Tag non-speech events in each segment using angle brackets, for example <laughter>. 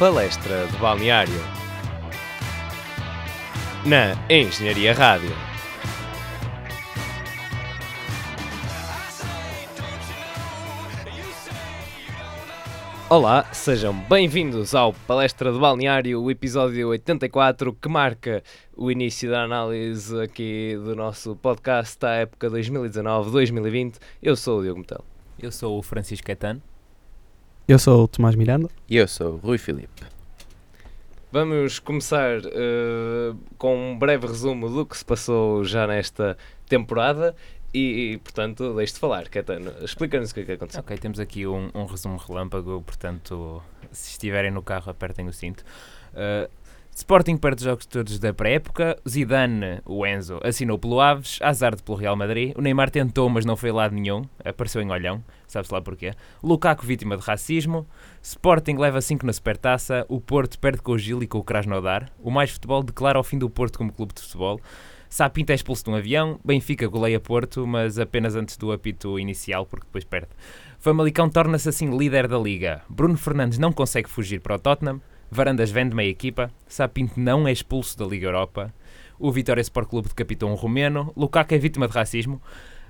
Palestra de Balneário na Engenharia Rádio. Olá, sejam bem-vindos ao Palestra de Balneário, o episódio 84, que marca o início da análise aqui do nosso podcast da época 2019-2020. Eu sou o Diogo Metel. Eu sou o Francisco Caetano. Eu sou o Tomás Miranda. E eu sou o Rui Filipe. Vamos começar uh, com um breve resumo do que se passou já nesta temporada e, e, portanto, deixe-te falar, Caetano. Explica-nos o que é que aconteceu. Ok, temos aqui um, um, resumo relâmpago, portanto, se estiverem no carro, apertem o cinto. Uh, Sporting perde os jogos todos da pré-época. Zidane, o Enzo, assinou pelo Aves. Hazard pelo Real Madrid. O Neymar tentou, mas não foi lado nenhum. Apareceu em olhão. Sabe-se lá porquê. Lukaku, vítima de racismo. Sporting leva 5 na supertaça. O Porto perde com o Gil e com o Krasnodar. O Mais Futebol declara o fim do Porto como clube de futebol. Sapinto é expulso de um avião, Benfica goleia Porto, mas apenas antes do apito inicial, porque depois perde. Famalicão torna-se assim líder da liga. Bruno Fernandes não consegue fugir para o Tottenham, Varandas vende meia equipa, Sapinto não é expulso da Liga Europa, o Vitória Sport Clube decapitou um romeno, Lukaku é vítima de racismo,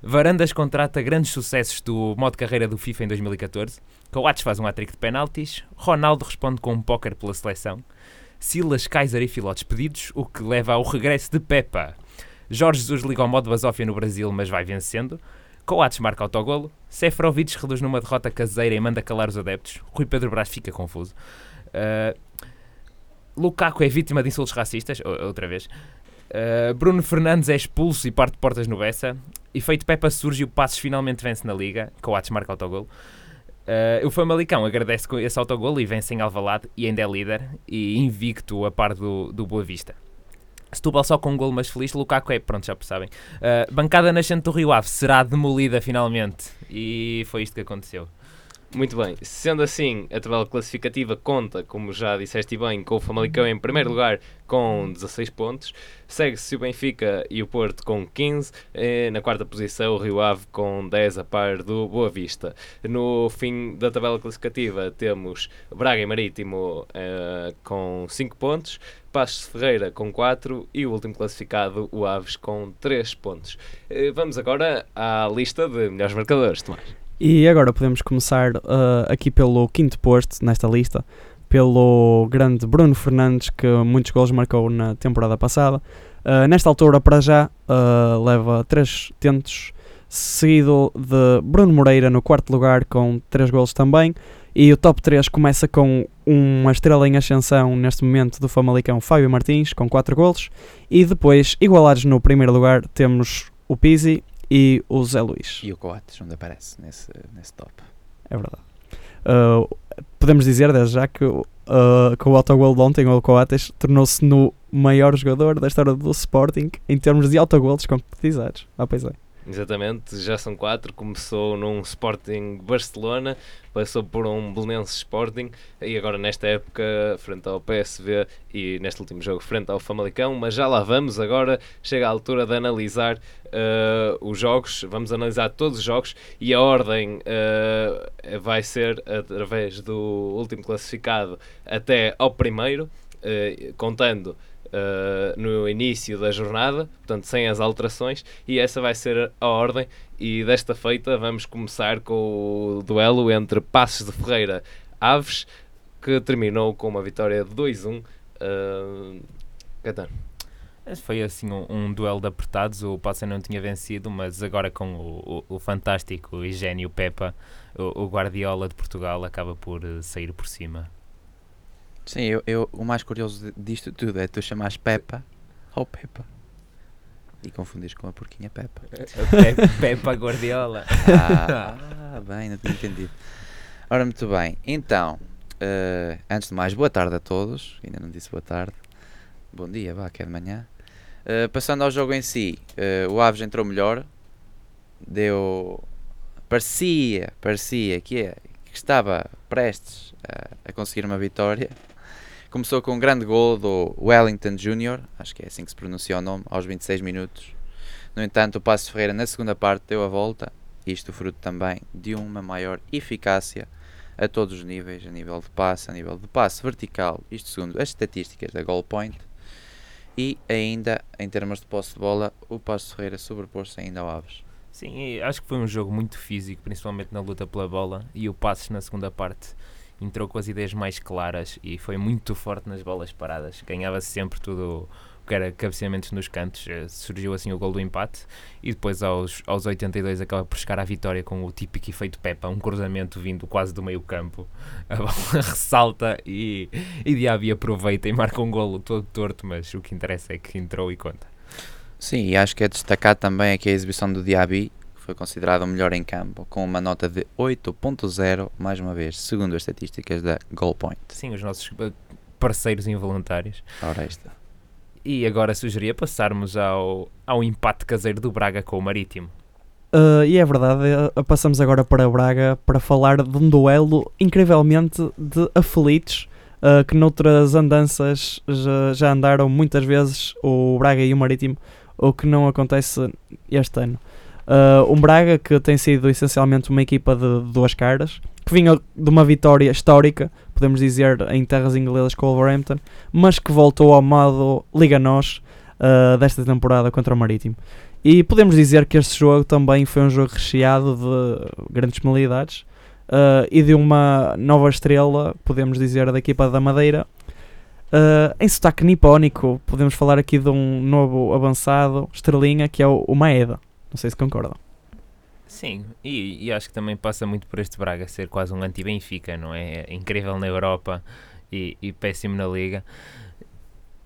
Varandas contrata grandes sucessos do modo carreira do FIFA em 2014, Coates faz um hat-trick de penaltis, Ronaldo responde com um póquer pela seleção, Silas, Kaiser e Filó despedidos, o que leva ao regresso de Pepa. Jorge Jesus liga ao modo Basófia no Brasil, mas vai vencendo. Coates marca autogolo. Seferovic reduz numa derrota caseira e manda calar os adeptos. Rui Pedro Brás fica confuso. Uh, Lukaku é vítima de insultos racistas, outra vez. Uh, Bruno Fernandes é expulso e parte de portas no Bessa. Efeito Pepa surge e o Passos finalmente vence na Liga. Coates marca autogolo. Uh, o Famalicão agradece com esse autogolo e vence em Alvalade e ainda é líder e invicto a par do, do Boa Vista. Setúbal só com um golo, mas feliz. Lukaku é, pronto, já sabem. Uh, bancada nascente do Rio Ave será demolida finalmente. E foi isto que aconteceu. Muito bem, sendo assim, a tabela classificativa conta, como já disseste bem, com o Famalicão em primeiro lugar com 16 pontos, segue-se o Benfica e o Porto com 15, eh, na quarta posição o Rio Ave com 10 a par do Boa Vista. No fim da tabela classificativa temos Braga e Marítimo eh, com 5 pontos, Passos Ferreira com 4 e o último classificado, o Aves, com 3 pontos. Eh, vamos agora à lista de melhores marcadores, Tomás. E agora podemos começar uh, aqui pelo quinto posto nesta lista, pelo grande Bruno Fernandes, que muitos gols marcou na temporada passada. Uh, nesta altura, para já, uh, leva 3 tentos, seguido de Bruno Moreira no quarto lugar com 3 gols também. E o top 3 começa com uma estrela em ascensão neste momento do Famalicão, Fábio Martins, com 4 golos. E depois, igualados no primeiro lugar, temos o Pizzi e o Zé Luís. E o Coates, onde aparece nesse, nesse top. É verdade. Uh, podemos dizer desde já que, uh, que o autogol de ontem, o Coates, tornou-se no maior jogador da história do Sporting em termos de autogolos concretizados. Ah, pois é. Exatamente, já são quatro. Começou num Sporting Barcelona, passou por um Belenenses Sporting e agora nesta época frente ao PSV e neste último jogo frente ao Famalicão. Mas já lá vamos, agora chega a altura de analisar uh, os jogos. Vamos analisar todos os jogos e a ordem uh, vai ser através do último classificado até ao primeiro, uh, contando uh, no início da jornada, portanto sem as alterações, e essa vai ser a ordem. E desta feita vamos começar com o duelo entre Passos de Ferreira Aves, que terminou com uma vitória de 2-1. Uh, Foi assim um, um, duelo de apertados. O Passos não tinha vencido, mas agora com o, o, o fantástico e gênio Pepa, o, o Guardiola de Portugal acaba por uh, sair por cima. Sim, eu, eu, o mais curioso disto tudo é tu chamares Peppa ou Peppa. E confundes com a porquinha Peppa. <laughs> Pe Peppa Guardiola. Ah, <laughs> bem, não tinha entendido. Ora, muito bem. Então, uh, antes de mais, boa tarde a todos. Ainda não disse boa tarde. Bom dia, vá, que é de manhã. Uh, passando ao jogo em si, uh, o Aves entrou melhor. Deu. Parecia, parecia que, é, que estava prestes a, a conseguir uma vitória Começou com um grande gol do Wellington Jr., acho que é assim que se pronuncia o nome, aos 26 minutos. No entanto, o Passo Ferreira na segunda parte deu a volta, isto fruto também de uma maior eficácia a todos os níveis, a nível de passe, a nível de passe vertical, isto segundo as estatísticas da Goal Point, e ainda em termos de posse de bola, o Passo Ferreira sobrepôs-se ainda ao Aves. Sim, acho que foi um jogo muito físico, principalmente na luta pela bola, e o Passos na segunda parte entrou com as ideias mais claras e foi muito forte nas bolas paradas. Ganhava sempre tudo o que era cabeceamentos nos cantos. Eh, Surgiu assim o gol do empate e depois aos, aos 82 acaba por chegar à vitória com o típico efeito Pepa, um cruzamento vindo quase do meio campo. A bola <laughs> ressalta e, e Diaby aproveita e marca um golo todo torto, mas o que interessa é que entrou e conta. Sim, e acho que é destacar também aqui a exibição do Diaby, foi considerado o melhor em campo, com uma nota de 8.0, mais uma vez, segundo as estatísticas da Goal Point. Sim, os nossos eh, parceiros involuntários. Ora, esta. E agora sugeria passarmos ao, ao empate caseiro do Braga com o Marítimo. Uh, e é verdade, uh, passamos agora para Braga para falar de um duelo incrivelmente de aflitos uh, que noutras andanças já, já andaram muitas vezes o Braga e o Marítimo, o que não acontece este ano. Uh, um Braga que tem sido essencialmente uma equipa de duas caras, que vinha de uma vitória histórica, podemos dizer, em terras inglesas com o Wolverhampton, mas que voltou ao modo Liga Nós uh, desta temporada contra o Marítimo. E podemos dizer que este jogo também foi um jogo recheado de grandes penalidades uh, e de uma nova estrela, podemos dizer, da equipa da Madeira. Uh, em sotaque nipónico, podemos falar aqui de um novo avançado, estrelinha, que é o Maeda. Não sei se concordam. Sim, e, e acho que também passa muito por este Braga ser quase um anti-Benfica, não é? É Incrível na Europa e, e péssimo na Liga.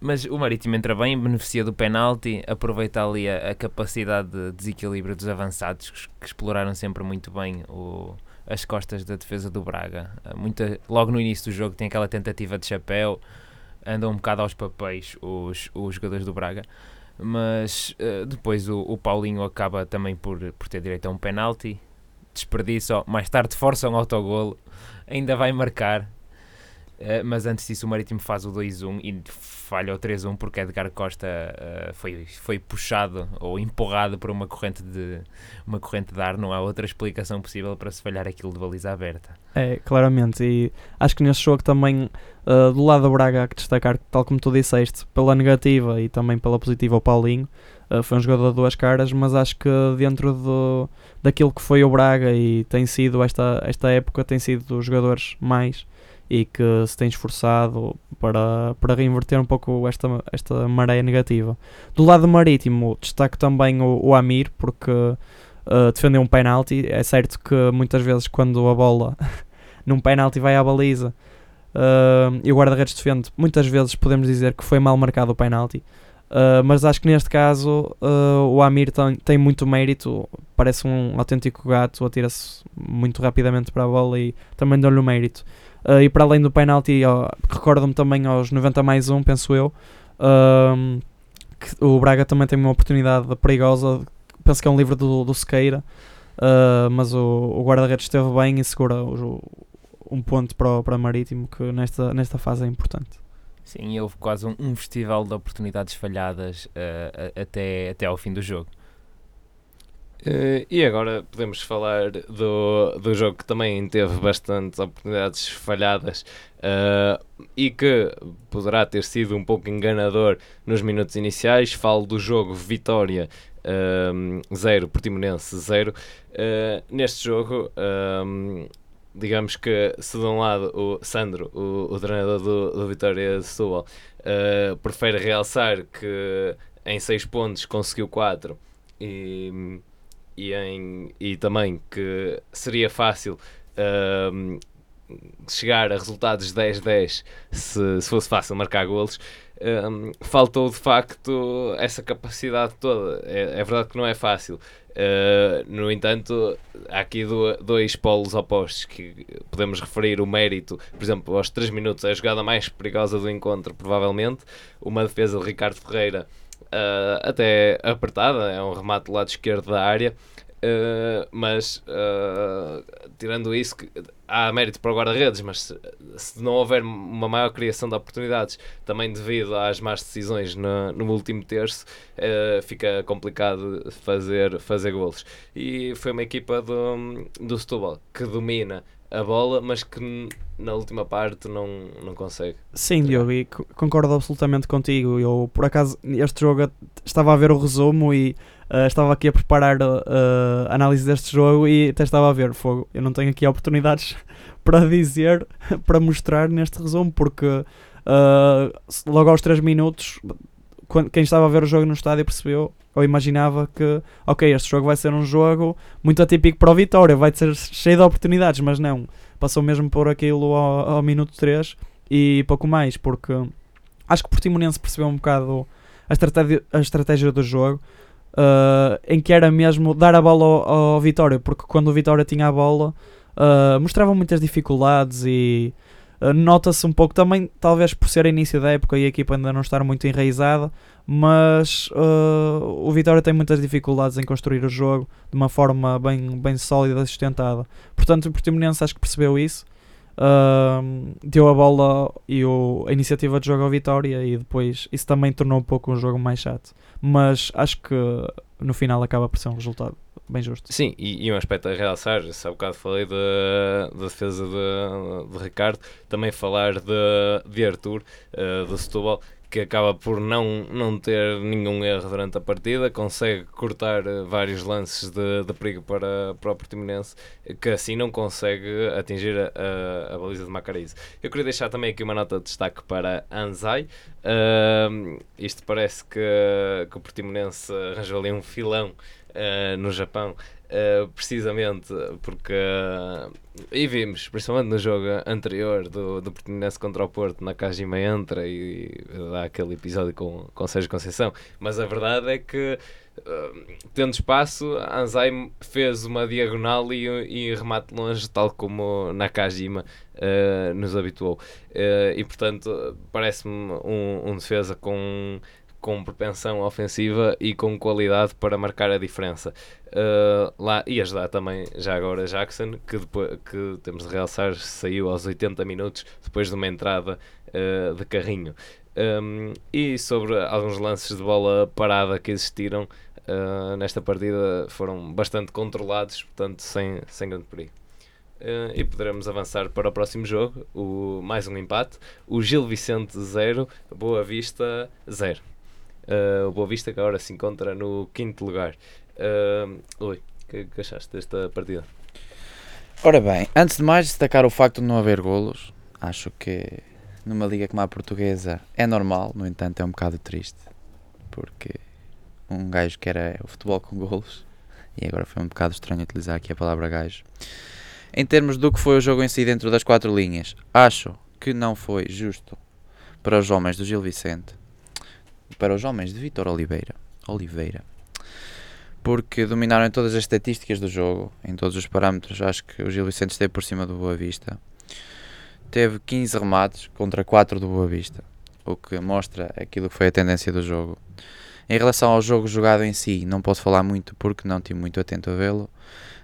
Mas o Marítimo entra bem, beneficia do penalti, aproveita ali a, a capacidade de desequilíbrio dos avançados que, que exploraram sempre muito bem o, as costas da defesa do Braga. Muita, logo no início do jogo tem aquela tentativa de chapéu, andam um bocado aos papéis os, os jogadores do Braga, mas uh, depois o, o, Paulinho acaba também por, por ter direito a um penalti, desperdiça, mais tarde força um autogolo, ainda vai marcar, Uh, mas antes disso o Marítimo faz o 2-1 e falha o 3-1 porque Edgar Costa uh, foi, foi puxado ou empurrado por uma corrente de uma corrente de ar, não há outra explicação possível para se falhar aquilo de baliza aberta. É, claramente, e acho que nesse jogo também uh, do lado do Braga há que destacar, tal como tu disseste, pela negativa e também pela positiva o Paulinho, foi um jogador de duas caras, mas acho que dentro do, daquilo que foi o Braga e tem sido esta, esta época, tem sido dos jogadores mais e que se tem esforçado para, para reinverter um pouco esta, esta maré negativa. Do lado marítimo, destaco também o, o Amir, porque uh, defendeu um penalti. É certo que muitas vezes, quando a bola <laughs> num penalti vai à baliza uh, e o guarda-redes defende, muitas vezes podemos dizer que foi mal marcado o penalti. Uh, mas acho que neste caso uh, o Amir tem, tem, muito mérito, parece um autêntico gato, atira-se muito rapidamente para a bola e também dá-lhe o mérito. Uh, e para além do penalti, recordo-me também aos 90 mais 1, penso eu, que o Braga também tem uma oportunidade perigosa, penso que é um livro do, do Sequeira, uh, mas o, o guarda-redes esteve bem e segura o, um ponto para o, para Marítimo, que nesta, nesta fase é importante. Sim, houve quase um, um festival de oportunidades falhadas uh, até, até ao fim do jogo. Uh, e agora podemos falar do, do jogo que também teve bastantes oportunidades falhadas uh, e que poderá ter sido um pouco enganador nos minutos iniciais. Falo do jogo Vitória 0, uh, Portimonense 0. neste jogo, digamos que se de um lado o Sandro, o, o treinador do, do Vitória de Setúbal, prefere realçar que em 6 pontos conseguiu 4 e e, em, e também que seria fácil chegar a resultados 10-10 se, se, fosse fácil marcar golos. Um, faltou de facto essa capacidade toda. É, é verdade que não é fácil. Uh, no entanto, há aqui do, dois polos opostos que podemos referir o mérito, por exemplo, aos 3 minutos, é a jogada mais perigosa do encontro, provavelmente. Uma defesa de Ricardo Ferreira uh, até apertada, é um remate do lado esquerdo da área. Uh, mas uh, tirando isso, que há mérito para o guarda-redes, mas se não houver uma maior criação de oportunidades, também devido às más decisões no, no último terço, uh, fica complicado fazer, fazer golos. E foi uma equipa do, do Setúbal que domina a bola, mas que na última parte não, não consegue. Sim, Diogo, e concordo absolutamente contigo. Eu, por acaso, este jogo estava a ver o resumo e uh, estava aqui a preparar uh, a análise deste jogo e até estava a ver fogo. Eu não tenho aqui <laughs> oportunidades para dizer, <laughs> para mostrar neste resumo, porque uh, logo aos 3 minutos, quem estava a ver o jogo no estádio percebeu ou imaginava que, ok, este jogo vai ser um jogo muito atípico para o Vitória, vai ser cheio de oportunidades, mas não. Passou mesmo por aquilo ao, ao minuto 3 e pouco mais, porque acho que o Portimonense percebeu um bocado a estratégia, a estratégia do jogo, uh, em que era mesmo dar a bola ao, ao Vitória, porque quando o Vitória tinha a bola, uh, mostrava muitas dificuldades e nota-se um pouco também, talvez por ser início da época e a equipa ainda não estar muito enraizada, mas uh, o Vitória tem muitas dificuldades em construir o jogo de uma forma bem, bem sólida e sustentada. Portanto, o Portimonense acho que percebeu isso, uh, deu a bola e o, a iniciativa de jogo ao Vitória e depois isso também tornou um pouco um jogo mais chato. Mas acho que no final acaba por ser um resultado bem justo. Sim, e, e um aspecto a realçar, se há bocado falei da de, de defesa de, de, Ricardo, também falar de, de Arthur, uh, do Setúbal, que acaba por não, não ter nenhum erro durante a partida, consegue cortar eh, vários lances de, de perigo para, para o Portimonense, que assim não consegue atingir a, a, a baliza de Macariz. Eu queria deixar também aqui uma nota de destaque para Anzai. Uh, isto parece que, que o Portimonense arranjou ali um filão uh, no Japão Uh, precisamente porque uh, e vimos, principalmente no jogo anterior do, do Portimonense contra o Porto, na Kajima entra e dá aquele episódio com, com Sérgio Conceição, mas a verdade é que tendo espaço, Anzai fez uma diagonal e, e remate longe, tal como na Kajima nos habituou. e portanto, parece-me um, um defesa com com propensão ofensiva e com qualidade para marcar a diferença. Uh, lá, e ajudar também, já agora, Jackson, que, depois, que temos de realçar, saiu aos 80 minutos depois de uma entrada uh, de carrinho. Um, e sobre alguns lances de bola parada que existiram uh, nesta partida, foram bastante controlados, portanto, sem, sem grande perigo. Uh, e poderemos avançar para o próximo jogo, o, mais um empate. O Gil Vicente 0, Boa Vista 0. Uh, o Boa Vista que agora se encontra no quinto lugar. Uh, oi, o que, que achaste desta partida? Ora bem, antes de mais destacar o facto de não haver golos, acho que numa liga como a portuguesa é normal, no entanto é um bocado triste, porque um gajo que era o futebol com golos, e agora foi um bocado estranho utilizar aqui a palavra gajo. Em termos do que foi o jogo em si dentro das quatro linhas, acho que não foi justo para os homens do Gil Vicente para os homens de Vitor Oliveira, Oliveira, porque dominaram todas as estatísticas do jogo, em todos os parâmetros. Acho que o Gil Vicente esteve por cima do Boa Vista. Teve 15 remates contra 4 do Boa Vista, o que mostra aquilo que foi a tendência do jogo. Em relação ao jogo jogado em si, não posso falar muito porque não estive muito atento a vê-lo.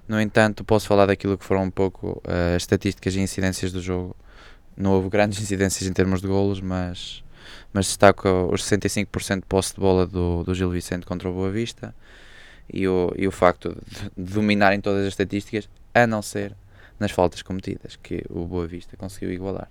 No entanto, posso falar daquilo que foram um pouco uh, as estatísticas e incidências do jogo. Não houve grandes <laughs> incidências em termos de golos, mas mas destaco os 65% de posse de bola do, do Gil Vicente contra o Boa Vista e o, e o facto de, dominarem todas as estatísticas, a não ser nas faltas cometidas, que o Boa Vista conseguiu igualar.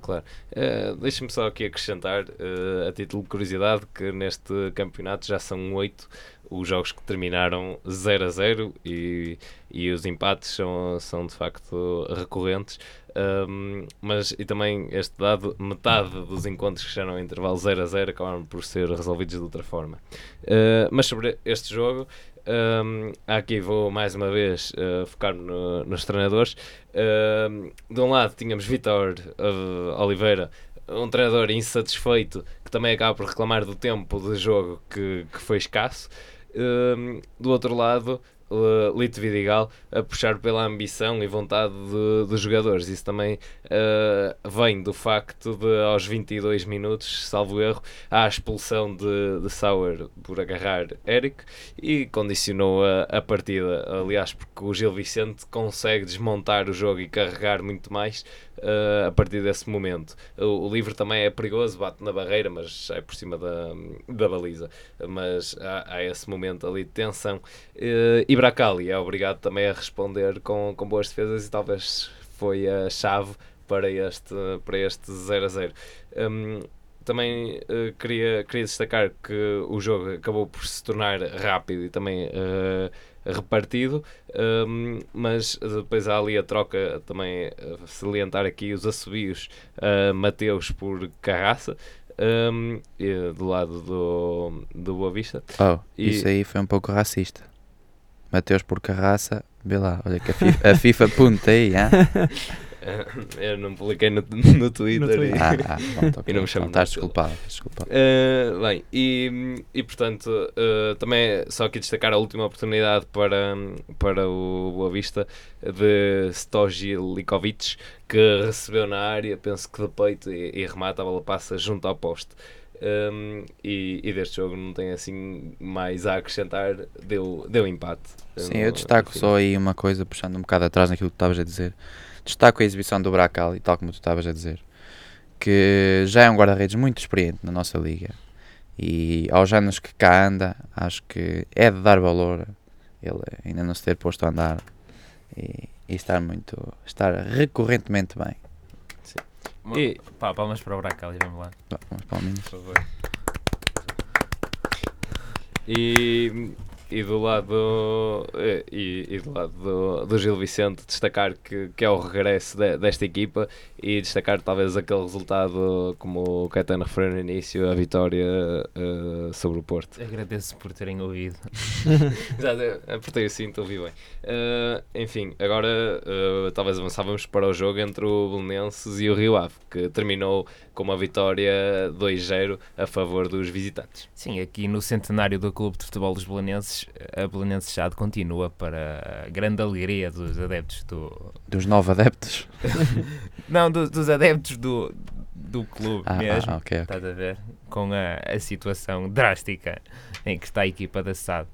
Claro. Uh, Deixa-me só aqui acrescentar, uh, a título de curiosidade, que neste campeonato já são oito os jogos que terminaram 0 a 0 e, e os empates são, são de facto recorrentes. Um, mas e também este dado, metade dos encontros que chegaram ao intervalo 0 a 0 acabaram por ser resolvidos de outra forma. Uh, mas sobre este jogo, um, aqui vou mais uma vez uh, focar-me no, nos treinadores. Uh, de um lado tínhamos Vitor uh, Oliveira, um treinador insatisfeito que também acaba por reclamar do tempo de jogo que, que foi escasso. do outro lado, Lito Vidigal a puxar pela ambição e vontade de- dos jogadores. Isso também uh, vem do facto de, aos 22 minutos, salvo erro, há a expulsão de, de Sauer por agarrar Eric e condicionou a, a partida. Aliás, porque o Gil Vicente consegue desmontar o jogo e carregar muito mais uh, a partir desse momento. O, o livre também é perigoso, bate na barreira, mas é por cima da, da baliza. Mas há, há esse momento ali de tensão. Uh, e Bracali é obrigado também a responder com, com boas defesas e talvez foi a chave para este, para este 0 a 0. Um, também uh, queria, queria destacar que o jogo acabou por se tornar rápido e também uh, repartido, um, mas depois há ali a troca também uh, salientar aqui os assobios uh, Mateus por Carraça. Um, e do lado do, do Boa Vista Oh, E- isso aí foi um pouco racista. Mateus por carraça, vê lá, olha que a FIFA, a FIFA punta aí, hã? <laughs> eu não publiquei no, no Twitter, Twitter. e- Ah, ah, pronto, ok. <laughs> E não me chamo Então estás de desculpado, estás desculpado. Uh, bem, e, e portanto, uh, também só aqui destacar a última oportunidade para, para o Boa Vista de Stoji Likovic, que recebeu na área, penso que de peito e, e remata, a bola passa junto ao poste. Um, e, e deste jogo não tem assim mais a acrescentar, deu, deu empate. Sim, No- eu destaco enfim. só aí uma coisa, puxando um bocado atrás naquilo que tu estavas a dizer. Destaco a exibição do Bracali, tal como tu estavas a dizer, que já é um guarda-redes muito experiente na nossa liga. E aos anos que cá anda, acho que é de dar valor ele ainda não se ter posto a andar e, e estar muito, estar recorrentemente bem. E- Pá, palmas para o Bracali, vamos lá. Para o Minas. por favor. E, e do lado eh, e, e do lado do, do Gil Vicente destacar que, que é o regresso de- desta equipa e destacar talvez aquele resultado como o Caetano referiu no início, a vitória eh, sobre o Porto. Agradeço por terem ouvido. <laughs> Exato, apertei o cinto, ouvi bem. Eh, enfim, agora eh, talvez avançávamos para o jogo entre o Belenenses e o Rio Ave, que terminou com uma vitória 2-0 a favor dos visitantes. Sim, aqui no centenário do Clube de Futebol dos Belenenses, a Belenenses já continua para a grande alegria dos adeptos do... Dos nove adeptos. <laughs> Não, do- dos adeptos do, do clube Ah, mesmo. ah, ok, ok. Estás a ver? Com a, a situação drástica em que está a equipa da SAD.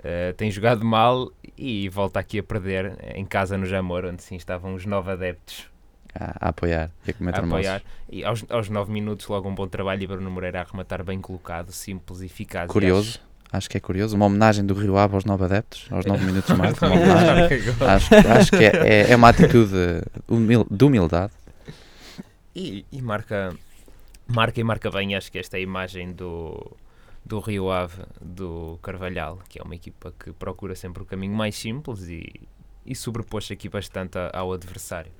Uh, tem jogado mal e volta aqui a perder em casa no Jamor, onde sim estavam os nove adeptos A, apoiar e a comer a apoiar. E aos, aos nove minutos, logo um bom trabalho e Bruno Moreira a rematar bem colocado, simples e eficaz. Curioso, acho que é curioso. Uma homenagem do Rio Ave aos nove adeptos, aos nove minutos mais. acho- <laughs> Uma homenagem. acho, acho que é, é, é uma atitude humil, de humildade. E, e marca, marca e marca bem, acho que esta é a imagem do, do Rio Ave, do Carvalhal, que é uma equipa que procura sempre o caminho mais simples e, e sobrepôs aqui bastante ao adversário.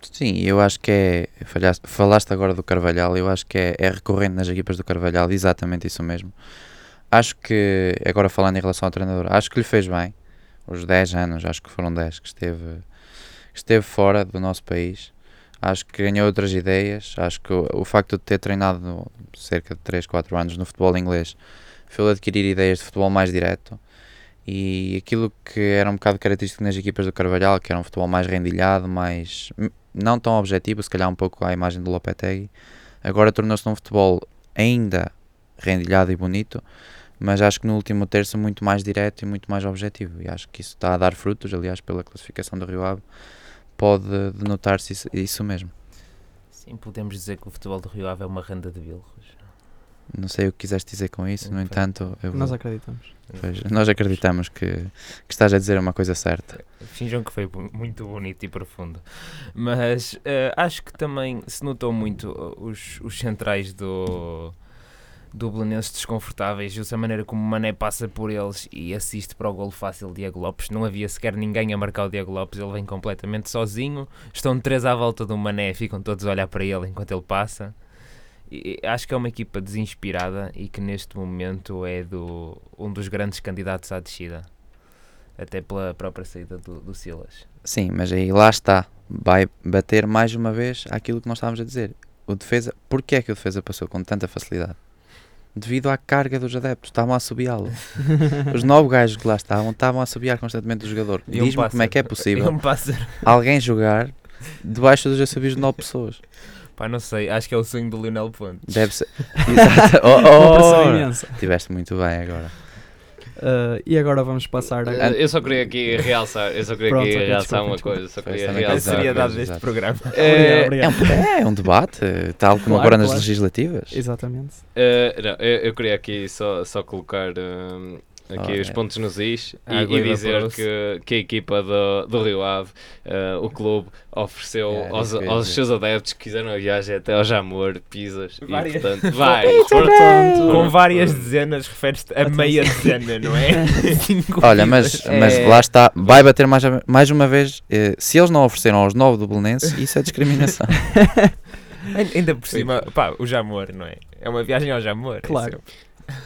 Sim, eu acho que é. falhaste- falaste agora do Carvalhal, eu acho que é, é recorrente nas equipas do Carvalhal, exatamente isso mesmo. Acho que, agora falando em relação ao treinador, acho que lhe fez bem. Os 10 anos, acho que foram 10 que esteve, que esteve fora do nosso país. Acho que ganhou outras ideias. Acho que o, o facto de ter treinado cerca de 3, 4 anos no futebol inglês fez-lhe adquirir ideias de futebol mais direto. E aquilo que era um bocado característico nas equipas do Carvalhal, que era um futebol mais rendilhado, mais não tão objetivo, se calhar um pouco à imagem do Lopetegui, agora tornou-se um futebol ainda rendilhado e bonito, mas acho que no último terço muito mais direto e muito mais objetivo. E acho que isso está a dar frutos, aliás, pela classificação do Rio Ave, pode denotar-se isso, isso mesmo. Sim, podemos dizer que o futebol do Rio Ave é uma renda de bilros. Não sei o que quiseste dizer com isso, no entanto, eu Nós vou- acreditamos. pois, nós acreditamos que, que estás a dizer uma coisa certa. Finjam que foi muito bonito e profundo. Mas eh, acho que também se notou muito uh, os, os centrais do, do Belenenses desconfortáveis. Viu-se a maneira como Mané passa por eles e assiste para o golo fácil de Diego Lopes. Não havia sequer ninguém a marcar o Diego Lopes. Ele vem completamente sozinho. Estão três à volta do Mané, ficam todos a olhar para ele enquanto ele passa. E, e acho que é uma equipa desinspirada e que neste momento é do, um dos grandes candidatos à descida. Até pela própria saída do, do Silas. Sim, mas aí lá está. Vai bater mais uma vez aquilo que nós estávamos a dizer. O defesa, porquê é que o defesa passou com tanta facilidade? Devido à carga dos adeptos. Estavam a assobiá-lo. <laughs> Os nove gajos que lá estavam estavam a assobiar constantemente o jogador. Um Diz-me como é que é possível um alguém jogar debaixo dos assobios de nove pessoas. Pá, não sei, acho que é o sonho do Lionel Pontes. Deve ser. <laughs> Exato. Oh, oh. Tiveste muito bem agora. Uh, e agora vamos passar a... Eh, Eu só queria aqui realçar, eu só queria Pronto, aqui ok, realçar desculpa, uma desculpa. coisa, só queria também A realçar. seriedade exato. deste programa. Eh, Obrigado, É obrigado. um, é um debate, tal como Claro, agora nas claro. legislativas. Exatamente. Eh, não, eu, eu queria aqui só, só colocar eh, aqui Ora. os pontos nos is e, e dizer que, que a equipa do, do Rio Ave, eh, o clube, ofereceu É, aos, aos seus adeptos que quiseram a viagem até ao Jamor, Pisas Várias. e portanto <laughs> vai. Portanto, Com várias dezenas, refere-te a meia dezena, não é? <laughs> Olha, mas, mas É. lá está, vai bater mais, mais uma vez. eh, se eles não ofereceram aos nove do Belenense, isso é discriminação. Ai- <laughs> Ainda por cima, pá, o Jamor, não é? É uma viagem ao Jamor. Claro.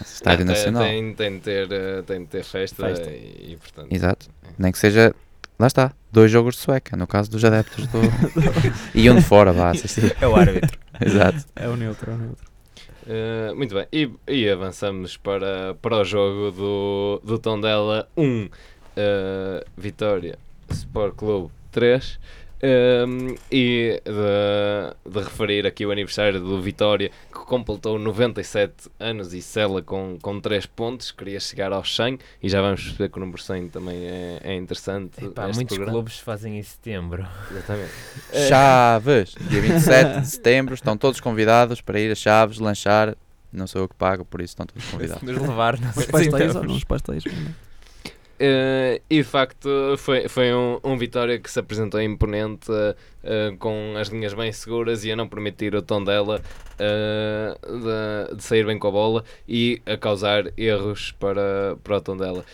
Estádio Não, tem- Nacional. Tem, tem, de ter, eh, tem de ter festa, Festa. E, e, portanto. Exato. Nem que seja. Lá está, dois jogos de sueca, no caso dos adeptos do. <laughs> e um de fora, vá assistir. É o árbitro. <laughs> Exato. É o neutro, é o neutro. Uh, muito bem, e, e avançamos para, para o jogo do, do Tondela 1, uh, Vitória Sport Clube 3. Um, e de, de referir aqui o aniversário do Vitória que completou 97 anos e sela com, com 3 pontos, queria chegar aos 100 e já vamos perceber que o número 100 também é, é interessante. Epá, muitos programa. clubes fazem em setembro. Exatamente. <laughs> Chaves, dia 27 de setembro, estão todos convidados para ir a Chaves lanchar. Não sou eu que pago, por isso estão todos <laughs> convidados. nos levar, não sei pastéis ou pastéis? Eh, e de facto foi, foi um, um Vitória que se apresentou imponente eh, com as linhas bem seguras e a não permitir o tom dela eh, de, de sair bem com a bola e a causar erros para, para o tom dela.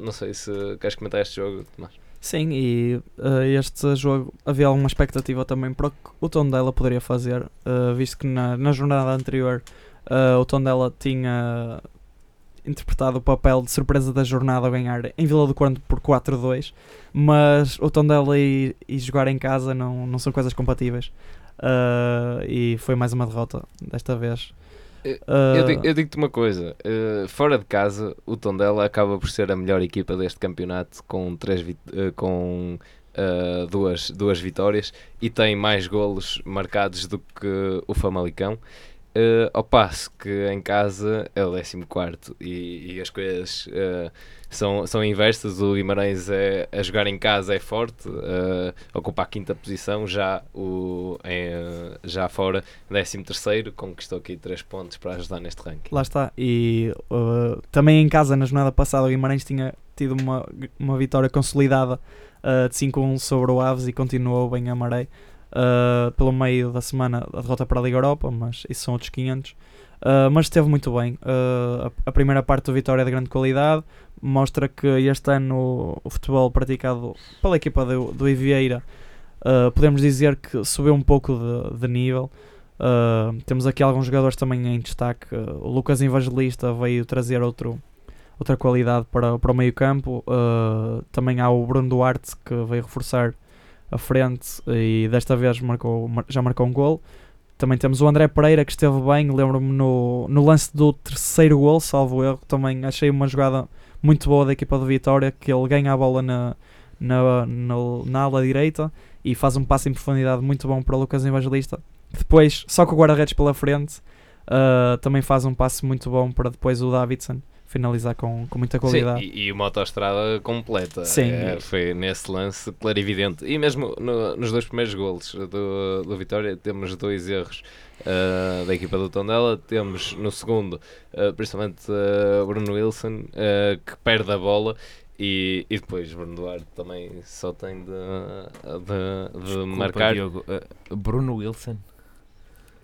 Não sei se queres comentar este jogo, Tomás. Sim, e este jogo havia alguma expectativa também para o que o Tondela poderia fazer, visto que na, na jornada anterior o Tondela tinha interpretado o papel de surpresa da jornada a ganhar em Vila do Conde por 4-2, mas o Tondela e, e jogar em casa não, não são coisas compatíveis. Eh, e foi mais uma derrota desta vez. Eh, Eu, digo- eu digo-te uma coisa: eh, fora de casa, o Tondela acaba por ser a melhor equipa deste campeonato com, três vit- com eh, duas, duas vitórias e tem mais golos marcados do que o Famalicão. Eh, ao passo que em casa é o 14 e, e as coisas eh, são, são inversas. O Guimarães é, a jogar em casa é forte, eh, ocupa a quinta posição, já, o, em, já fora 13 conquistou aqui 3 pontos para ajudar neste ranking. Lá está. E uh, também em casa, na jornada passada, o Guimarães tinha tido uma, uma vitória consolidada uh, de 5-1 sobre o Aves e continuou bem a maré. Uh, pelo meio da semana, a derrota para a Liga Europa, mas isso são outros 500. Uh, mas esteve muito bem. Uh, a, a primeira parte do Vitória é de grande qualidade, mostra que este ano o, futebol praticado pela equipa do, do Ivieira podemos dizer que subiu um pouco de, de nível. Temos aqui alguns jogadores também em destaque. O Lucas Evangelista veio trazer outro, outra qualidade para, para o meio campo. Uh, também há o Bruno Duarte que veio reforçar a frente e desta vez marcou, mar- já marcou um gol. Também temos o André Pereira que esteve bem. Lembro-me no, no lance do terceiro gol, salvo erro. Também achei uma jogada muito boa da equipa do Vitória que ele ganha a bola na, na, na, na ala direita e faz um passe em profundidade muito bom para o Lucas Evangelista. Depois, só com o guarda-redes pela frente, uh, também faz um passe muito bom para depois o Davidson finalizar com, com muita qualidade. Sim, e, e uma autoestrada completa. Sim. É, foi nesse lance clarividente. E mesmo no- nos dois primeiros golos do, do Vitória, temos dois erros ah, da equipa do Tondela. Temos no segundo, ah, principalmente ah, Bruno Wilson, que perde a bola. E, e depois Bruno Duarte também só tem de, de, de Desculpa, marcar. Diogo. Uh, Bruno Wilson.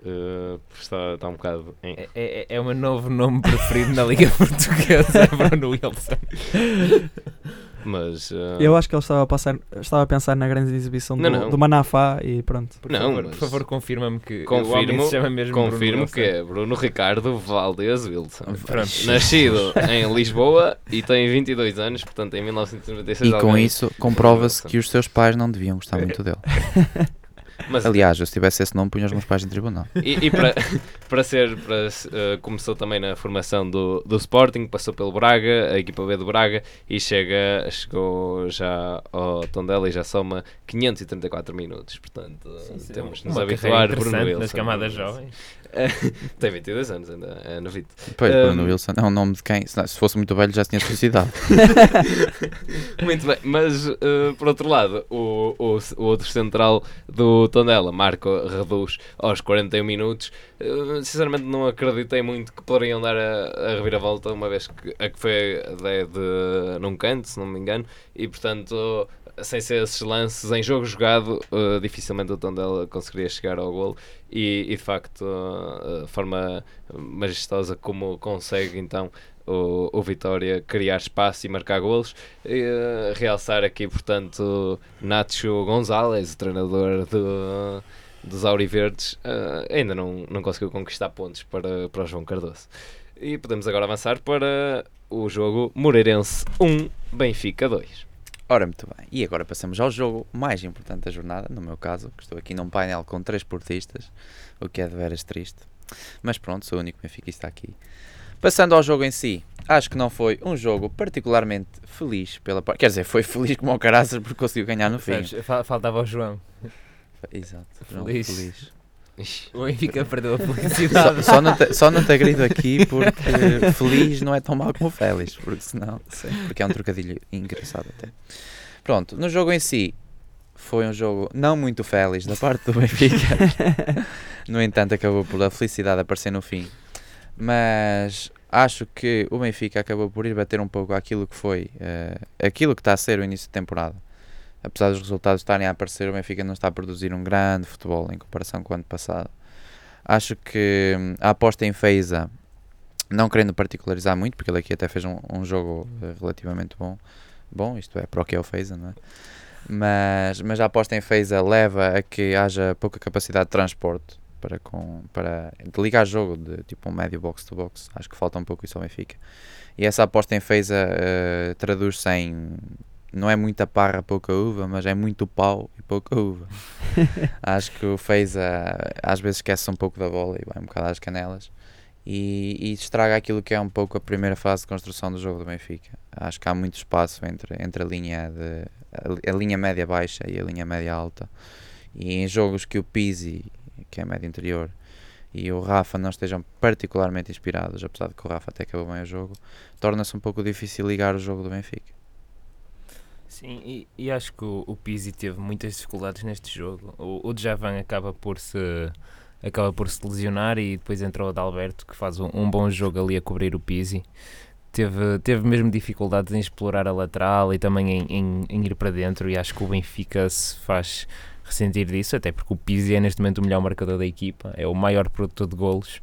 Ah, está, está um bocado em, É, é, é o meu novo nome preferido na Liga <laughs> Portuguesa, <laughs> Bruno Wilson. Mas ah, Eu acho que ele estava a, passar, estava a pensar na grande exibição Não, do, não. do Manafá e pronto. Por Não, favor, mas- por favor confirma-me que Confirmo- se chama mesmo confirmo que é Bruno Ricardo Valdez Wilson. Pronto. Nascido em Lisboa e tem 22 anos, portanto em 1996 E com isso comprova-se que os seus pais não deviam gostar muito dele. <laughs> Mas, Aliás, eu se tivesse esse nome, punha os meus pais em tribunal. E, e para, <laughs> para ser, para, eh, começou também na formação do, do Sporting, passou pelo Braga, a equipa B do Braga, e chega, chegou já ao Tondela e já soma 534 minutos. Portanto, temos de nos Uma habituar Bruno interessante Wilson. nas camadas jovens. Wilson. <laughs> Tem 22 anos, ainda é novito. Pois, Um, Bruno Wilson é um nome de quem? Se fosse muito velho, já tinha suicidado. <laughs> Muito bem, mas eh, por outro lado, o, o, o outro central do Tondela, Marco, reduz aos 41 minutos. Eh, sinceramente, não acreditei muito que poderiam dar a, a reviravolta, uma vez que a que foi a ideia de num canto, se não me engano, e portanto, sem ser esses lances em jogo jogado, eh, dificilmente o Tondela conseguiria chegar ao golo. E, e de facto, a forma majestosa como consegue então o, o Vitória criar espaço e marcar golos. E, eh, realçar aqui, portanto, Nacho Gonzalez, o treinador do, dos Auriverdes, eh, ainda não, não conseguiu conquistar pontos para, para o João Cardoso. E podemos agora avançar para o jogo Moreirense 1, Benfica 2. Ora, muito bem. E agora passamos ao jogo mais importante da jornada, no meu caso, que estou aqui num painel com três portistas, o que é de veras triste. Mas pronto, sou o único benfiquista aqui. Passando ao jogo em si, acho que não foi um jogo particularmente feliz pela parte. Quer dizer, foi feliz como o caraças porque conseguiu ganhar no fim. Faltava o João. Exato. João, Feliz. Ixi, O Benfica perdeu a <laughs> felicidade. só não te, só não te agrido aqui porque feliz não é tão mau como feliz, porque senão, porque é um trocadilho engraçado até. Pronto, no jogo em si foi um jogo não muito feliz da parte do Benfica. <laughs> no entanto, acabou por a felicidade aparecer no fim. Mas acho que o Benfica acabou por ir bater um pouco aquilo que foi eh, aquilo que está a ser o início de temporada. Apesar dos resultados estarem a aparecer, o Benfica não está a produzir um grande futebol em comparação com o ano passado. Acho que hum, a aposta em Feiza, não querendo particularizar muito, porque ele aqui até fez um, um jogo eh, relativamente bom, bom, isto é, para o que é o Feiza, não é? Mas, mas a aposta em Feiza leva a que haja pouca capacidade de transporte para, com, para de ligar jogo de tipo um médio box-to-box. Acho que falta um pouco isso ao Benfica. E essa aposta em Feiza eh, traduz-se em não é muita parra, pouca uva, mas é muito pau e pouca uva. <laughs> Acho que o Feiza às vezes esquece um pouco da bola e vai um bocado às canelas e, e estraga aquilo que é um pouco a primeira fase de construção do jogo do Benfica. Acho que há muito espaço entre, entre a linha de a, a linha média baixa e a linha média alta. E em jogos que o Pizzi, que é médio interior, e o Rafa não estejam particularmente inspirados, apesar de que o Rafa até acabou bem o jogo, torna-se um pouco difícil ligar o jogo do Benfica. Sim, e, e acho que o, o Pizzi teve muitas dificuldades neste jogo. O, o Djavan acaba por se acaba por se lesionar e depois entrou o Adalberto que faz um, um bom jogo ali a cobrir o Pizzi. Teve, teve mesmo dificuldades em explorar a lateral e também em, em, em ir para dentro e acho que o Benfica se faz ressentir disso, até porque o Pizzi é neste momento o melhor marcador da equipa, é o maior produtor de golos,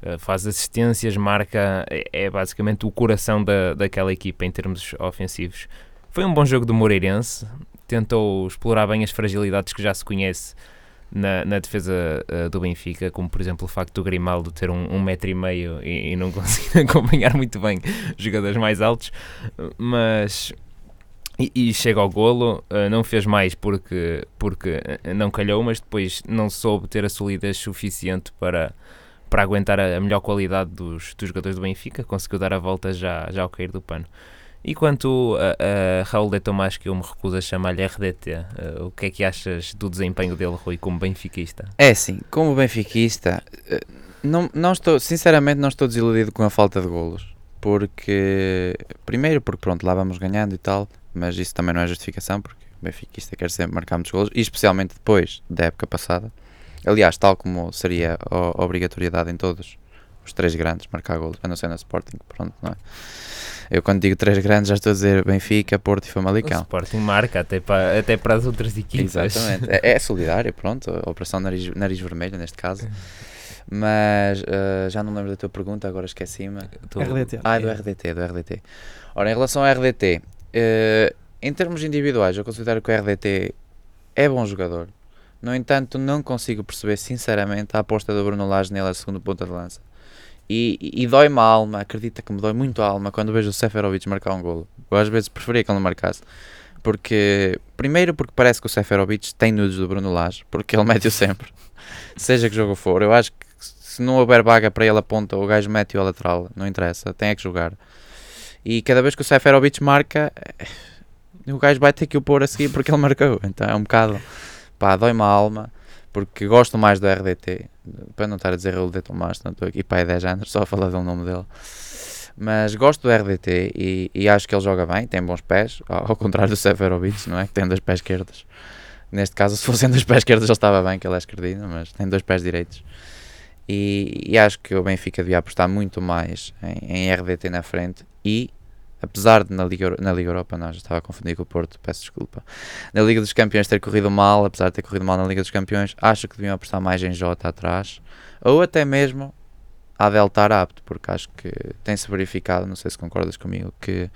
eh, faz assistências, marca, é, é basicamente o coração da, daquela equipa em termos ofensivos. Foi um bom jogo do Moreirense, tentou explorar bem as fragilidades que já se conhece na, na defesa uh, do Benfica, como por exemplo o facto do Grimaldo ter um, um metro e meio e, e não <laughs> conseguir acompanhar muito bem jogadores mais altos, mas e, e chega ao golo, uh, não fez mais porque, porque uh, não calhou, mas depois não soube ter a solidez suficiente para, para aguentar a, a melhor qualidade dos, dos jogadores do Benfica, conseguiu dar a volta já, já ao cair do pano. E quanto a, a Raul de Tomás, que eu me recuso a chamar-lhe RDT, uh, o que é que achas do desempenho dele, Rui, como benfiquista? É assim, como benfiquista, eh, não, não estou, sinceramente não estou desiludido com a falta de golos. Porque, primeiro porque pronto, lá vamos ganhando e tal, mas isso também não é justificação, porque o benfiquista quer sempre marcar muitos golos, e especialmente depois da época passada. Aliás, tal como seria a obrigatoriedade em todos os três grandes marcar golos, a não ser na Sporting, pronto, não é? Eu quando digo três grandes já estou a dizer Benfica, Porto e O Famalicão. Sporting marca até para, até para as outras equipas. Exatamente. <laughs> É, é solidário, pronto. A Operação Nariz, Nariz Vermelho, neste caso. Mas eh, já não lembro da tua pergunta, agora esqueci-me. Tu- RDT. Ah, é do RDT, do RDT. Ora, em relação ao RDT, eh, em termos individuais, eu considero que o RDT é bom jogador. No entanto, não consigo perceber, sinceramente, a aposta do Bruno Lage nele a segundo ponta de lança. E, e, dói-me a alma, acredita que me dói muito a alma quando vejo o Seferovic marcar um golo. Eu às vezes preferia que ele não marcasse. porque, primeiro, porque parece que o Seferovic tem nudes do Bruno Lage, porque ele mete-o sempre, <laughs> seja que jogo for. Eu acho que se não houver vaga para ele aponta, o gajo mete-o a lateral, não interessa, tem é que jogar. E cada vez que o Seferovic marca, eh, o gajo vai ter que o pôr a seguir porque ele <laughs> marcou. Então é um bocado, pá, dói-me a alma, porque gosto mais do RDT, para não estar a dizer Raul Tomás, não estou aqui para 10 anos <laughs> só a falar do nome dele. Mas gosto do RDT e, e acho que ele joga bem, tem bons pés, ao, ao contrário do Seferovic, não é? Que tem dois pés esquerdos. Neste caso, se fossem dois pés esquerdos, ele estava bem, que ele é esquerdino, mas tem dois pés direitos. E, e acho que o Benfica devia apostar muito mais em, em RDT na frente e apesar de na Liga, na Liga Europa, não, já estava a confundir com o Porto, peço desculpa. Na Liga dos Campeões ter corrido mal, apesar de ter corrido mal na Liga dos Campeões, acho que deviam apostar mais em Jota atrás, ou até mesmo a Del Tarapto, porque acho que tem-se verificado, não sei se concordas comigo, que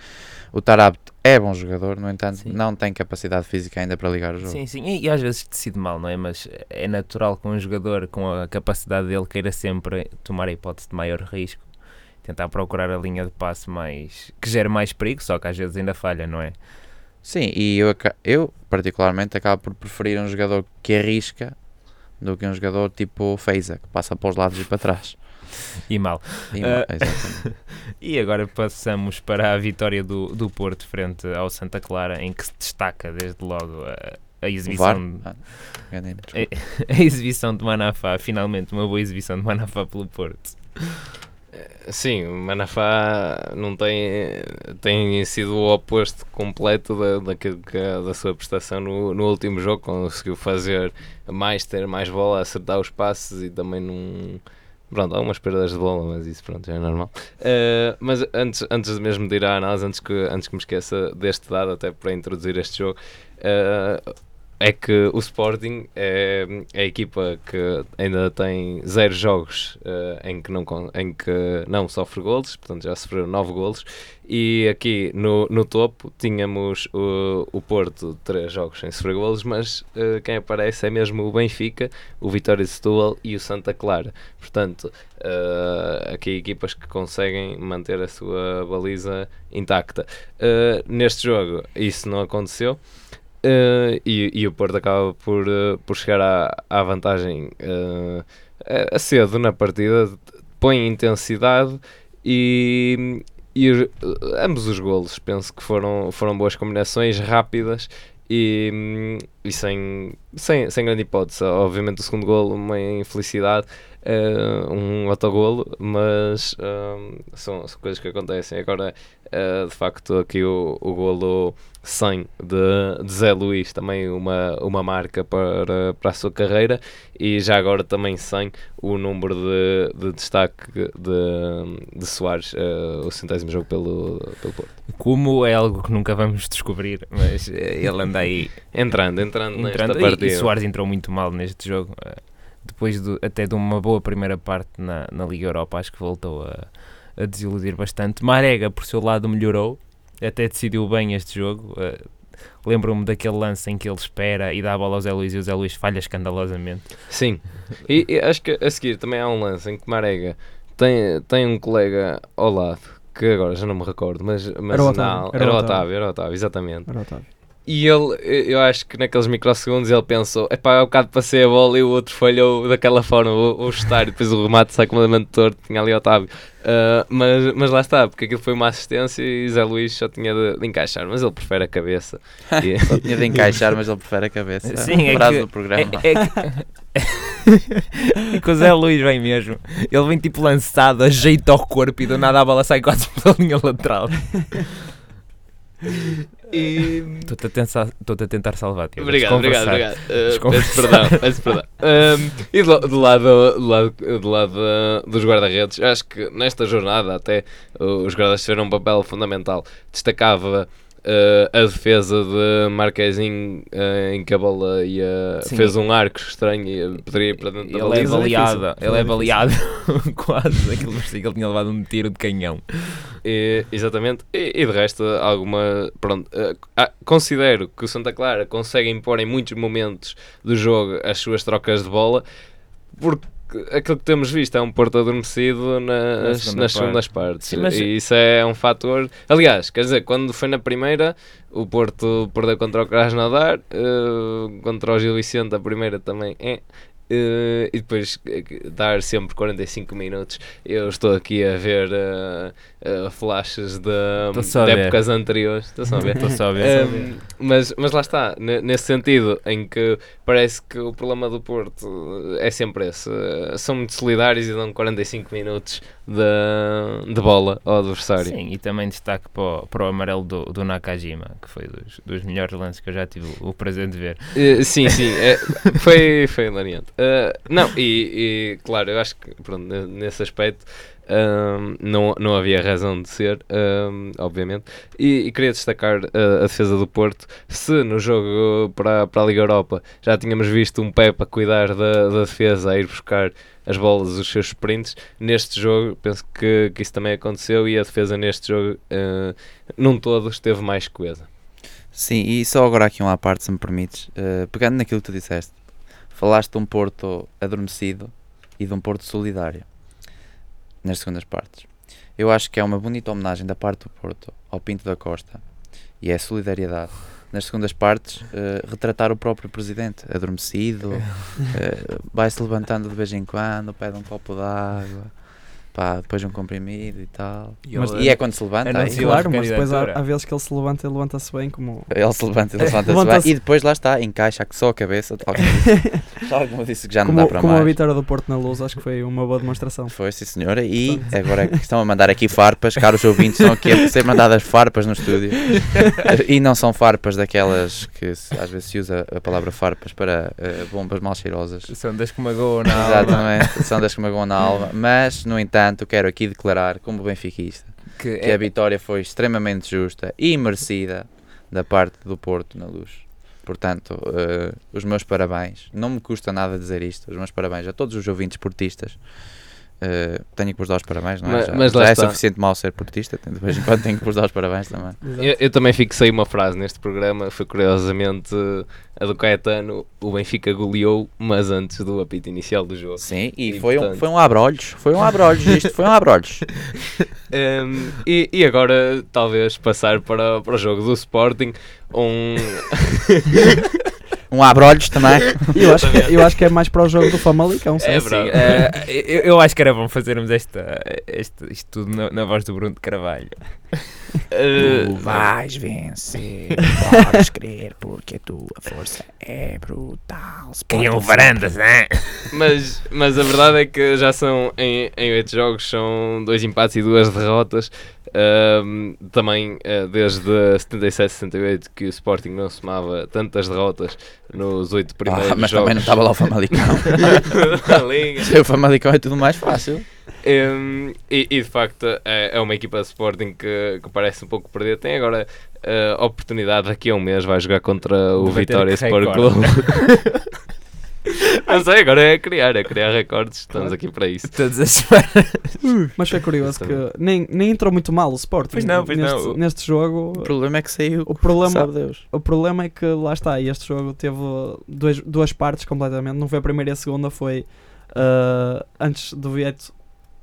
o Tarapto é bom jogador, no entanto, Sim. não tem capacidade física ainda para ligar o jogo. Sim, sim, e, e às vezes decide mal, não é? Mas é natural que um jogador com a capacidade dele queira sempre tomar a hipótese de maior risco, tentar procurar a linha de passe mais que gere mais perigo, só que às vezes ainda falha, não é? Sim, e eu, eu particularmente acabo por preferir um jogador que arrisca do que um jogador tipo Feiza, que passa para os lados e para trás. E mal. E, Ah. exatamente. <laughs> E agora passamos para a vitória do, do Porto frente ao Santa Clara, em que se destaca desde logo a, a exibição Ah, enganei-me, É- desculpa. a exibição de Manafá, finalmente uma boa exibição de Manafá pelo Porto. Sim, o Manafá não tem, tem sido o oposto completo da, é da sua prestação no, no último jogo. Conseguiu fazer mais, ter mais bola, acertar os passes e também não. Pronto, algumas perdas de bola, mas isso pronto, é normal. Eh, mas antes, antes mesmo de ir à análise, antes que, antes que me esqueça deste dado, até para introduzir este jogo, eh, é que o Sporting é, é a equipa que ainda tem zero jogos eh, em, que não, em que não sofre golos, portanto já sofreu nove golos. E aqui no, no topo tínhamos o, o Porto, três jogos sem sofrer golos, mas eh, quem aparece é mesmo o Benfica, o Vitória de Setúbal e o Santa Clara. Portanto, eh, aqui equipas que conseguem manter a sua baliza intacta. Neste jogo isso não aconteceu. Uh, e, e o Porto acaba por, uh, por chegar à, à vantagem uh, a, cedo na partida, põe intensidade e, e os- ambos os golos penso que foram, foram boas combinações, rápidas e, e sem, sem, sem grande hipótese. Obviamente o segundo golo uma infelicidade, uh, um autogolo, mas um, são, são coisas que acontecem. Agora, uh, de facto, aqui o, o golo 100 de, de Zé Luís, também uma, uma marca para, para a sua carreira, e já agora também 100 o número de, de destaque de, de Soares, uh, o centésimo jogo pelo, pelo Porto. Como é algo que nunca vamos descobrir, mas ele anda aí Entrando, entrando, entrando. nesta E, e partida. Soares entrou muito mal neste jogo. Depois do- até de uma boa primeira parte na, na Liga Europa, acho que voltou a, a desiludir bastante. Marega, por seu lado, melhorou, até decidiu bem este jogo. eh, Lembro-me daquele lance em que ele espera e dá a bola ao Zé Luís e o Zé Luís falha escandalosamente. Sim, e, e acho que a seguir também há um lance em que Marega tem, tem um colega ao lado, que agora já não me recordo, mas, mas Era o não, Otávio, era, era o o Otávio, era o Otávio, exatamente. Era o Otávio. E ele, eu acho que naqueles microsegundos ele pensou, epá, há um bocado passei a bola e o outro falhou daquela forma, vou, vou chutar, e depois o remate sai completamente torto, tinha ali o Otávio. Ah, mas, mas lá está, porque aquilo foi uma assistência e Zé Luís só tinha de, de encaixar, mas ele prefere a cabeça. <laughs> E- Só tinha de encaixar, mas ele prefere a cabeça. Sim, é Frase que- do programa. É, é que... é que o Zé Luís vem mesmo. Ele vem tipo lançado, ajeita o corpo e do nada a bola sai quase pela linha lateral. <laughs> e <laughs> Estou-te a, tentar- a tentar salvar, Tiago. Obrigado, obrigado, obrigado. Uh, <laughs> peço perdão, peço perdão. Um, e do, do lado, do lado, do lado uh, dos guarda-redes, acho que nesta jornada até uh, os guardas tiveram um papel fundamental. Destacava uh, a defesa de Marquezinho uh, em que a bola ia, Sim. fez um arco estranho e poderia ir para dentro da Ele é baliza. baleado, difícil. ele é baleado <laughs> quase. Aquilo parecia que ele tinha levado um tiro de canhão. E- exatamente, e, e de resto, alguma. Pronto, eh, ah, considero que o Santa Clara consegue impor em muitos momentos do jogo as suas trocas de bola, porque aquilo que temos visto é um Porto adormecido Na nas, segunda nas parte. segundas partes. Sim, mas- E isso é um fator. Aliás, quer dizer, quando foi na primeira, o Porto perdeu contra o Krasnodar, uh, contra o Gil Vicente a primeira também é. Uh, e depois uh, dar sempre 45 minutos. Eu estou aqui a ver uh, flashes de, de épocas anteriores. Estou só a ver. Só a ver. <laughs> Um, mas, mas lá está, nesse sentido, em que parece que o problema do Porto é sempre esse. são muito solidários e dão 45 minutos de, de bola ao adversário. Sim, e também destaque para o, para o amarelo do, do Nakajima, que foi dos, dos melhores lances que eu já tive o, o prazer de ver. sim, sim, é, <laughs> foi, foi hilariante. Uh, não, e, e, claro, eu acho que pronto, nesse aspecto um, não, não havia razão de ser, um, obviamente. E, e, queria destacar a, a, defesa do Porto. Se no jogo para, para a Liga Europa já tínhamos visto um Pepe a cuidar da, da defesa, a ir buscar as bolas, os seus sprints, neste jogo penso que, que isso também aconteceu e a defesa neste jogo, uh, num todo, esteve mais coesa. Sim, e só agora aqui uma parte, se me permites, uh, pegando naquilo que tu disseste Falaste de um Porto adormecido e de um Porto solidário nas segundas partes. Eu acho que é uma bonita homenagem da parte do Porto ao Pinto da Costa e é solidariedade. Nas segundas partes, uh, retratar o próprio presidente adormecido, uh, vai-se levantando de vez em quando, pede um copo d'água pá, depois um comprimido e tal. E, mas, e é quando se levanta. Aí. Claro, mas depois há, há, vezes que ele se levanta e levanta-se bem como... Ele se levanta e levanta-se levanta bem e depois lá está, encaixa só a cabeça, tal como disse, tal como disse que já como, não dá para como mais. Como a vitória do Porto na Luz, acho que foi uma boa demonstração. Foi, sim senhora, e agora estão a mandar aqui farpas, caros ouvintes, estão aqui a ser mandadas farpas no estúdio. e não são farpas daquelas que se, às vezes se usa a palavra farpas para uh, bombas mal cheirosas. São das que magoam na alma. Exatamente, são das que magoam na alma, mas no entanto quero aqui declarar como benfiquista que, que é... a vitória foi extremamente justa e merecida da parte do Porto na luz. Portanto, uh, os meus parabéns. Não me custa nada dizer isto. Os meus parabéns a todos os ouvintes portistas Uh, tenho que vos dar os parabéns, não é? Mas, já, mas já é suficiente mal ser portista, de vez em quando tenho que vos dar os parabéns também. <laughs> Eu, eu, também fixei uma frase neste programa, foi curiosamente a do Caetano: o Benfica goleou, mas antes do apito inicial do jogo. Sim, e, e foi, portanto... um, foi um abrolhos, foi um abrolhos, isto foi um abrolhos. <laughs> um, e, e agora, talvez, passar para, para o jogo do Sporting, um. <laughs> um abrolhos também. <laughs> eu, acho que, é, eu acho que é mais para o jogo do Famalicão. É, assim. uh, <laughs> eu, eu, acho que era bom fazermos esta, este, isto tudo na, na, voz do Bruno de Carvalho. <laughs> Uh, tu vais vencer, podes crer, porque a tua força é brutal. Criam varandas, né? Mas, mas a verdade é que já são em, em oito jogos, são dois empates e duas derrotas. Um, também uh, desde 77, 78 que o Sporting não somava tantas derrotas nos oito primeiros ah, mas jogos. também não estava lá o Famalicão. <laughs> <laughs> o Famalicão é tudo mais fácil. Um, e, e, de facto é, é, uma equipa de Sporting que, que parece um pouco perder. Tem agora uh, a oportunidade daqui a um mês vai jogar contra o Vitória Sport Clube. <laughs> Não sei, agora é criar, é criar recordes. Estamos aqui para isso. Todas as semanas. Mas foi <laughs> curioso que nem, nem entrou muito mal o Sporting. Pois não, pois neste, não. Neste jogo. O problema é que saiu. O problema, sabe Deus. O problema é que lá está. Este jogo teve dois, duas partes completamente. Não foi a primeira e a segunda, foi uh, antes do Vieto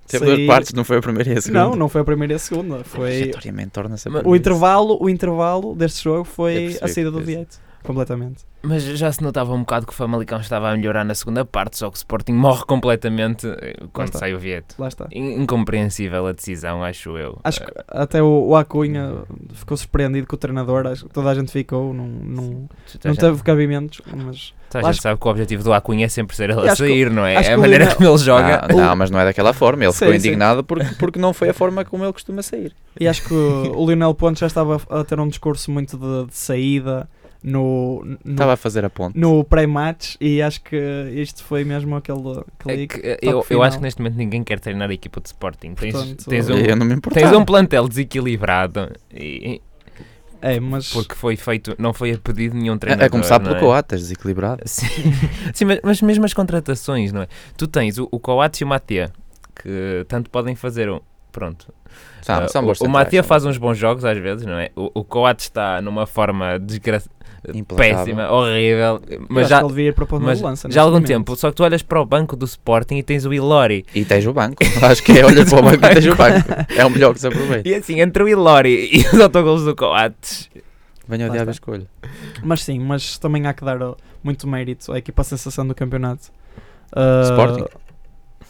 Teve duas partes, não foi a primeira e a segunda. Não, não foi a primeira e a segunda. Foi torna-se o intervalo, o intervalo deste jogo foi a saída do Vieto, completamente. Mas já se notava um bocado que o Famalicão estava a melhorar na segunda parte, só que o Sporting morre completamente eh, quando sai o Vieto. Lá está. Incompreensível a decisão, acho eu. Acho que até o, o Acunha ficou surpreendido com o treinador, acho que toda a gente ficou, não, não, não teve cabimentos, mas... Toda a gente sabe que o objetivo do Acunha é sempre ser ele a sair, que, não é? É a maneira como ele joga. Não, não, mas não é daquela forma. Ele sim, ficou indignado porque, porque não foi a forma como ele costuma sair. E acho que o Lionel Ponte já estava a ter um discurso muito de, de saída no, no, Estava a fazer a ponte. No pré-match e acho que isto foi mesmo aquele. aquele é que, eu, eu acho que neste momento ninguém quer treinar a equipa de Sporting. Tens, Portanto, tens, um, tens um plantel desequilibrado e, é, mas... Porque foi feito, não foi a pedido de nenhum treinador. É começar pelo é? Coates, desequilibrado. <laughs> Sim, Sim mas, mas, mesmo as contratações, não é? Tu tens o, o Coates e o Matia, que tanto podem fazer um. Pronto. São, uh, são o, o Matia faz uns bons jogos às vezes, não é? O, o Coates está numa forma desgraçada péssima, horrível. Mas já, ele devia propor mas lança, já há algum tempo. Só que tu olhas para o banco do Sporting e tens o Ilori. E tens o banco. <laughs> Acho que é olhas para o banco e tens o <laughs> banco. É o melhor que se aproveita. E assim, entre o Ilori e os autogolos do Coates. Venho Lá odiar a escolha. Mas sim, mas também há que dar muito mérito à equipa sensação do campeonato. Uh, Sporting?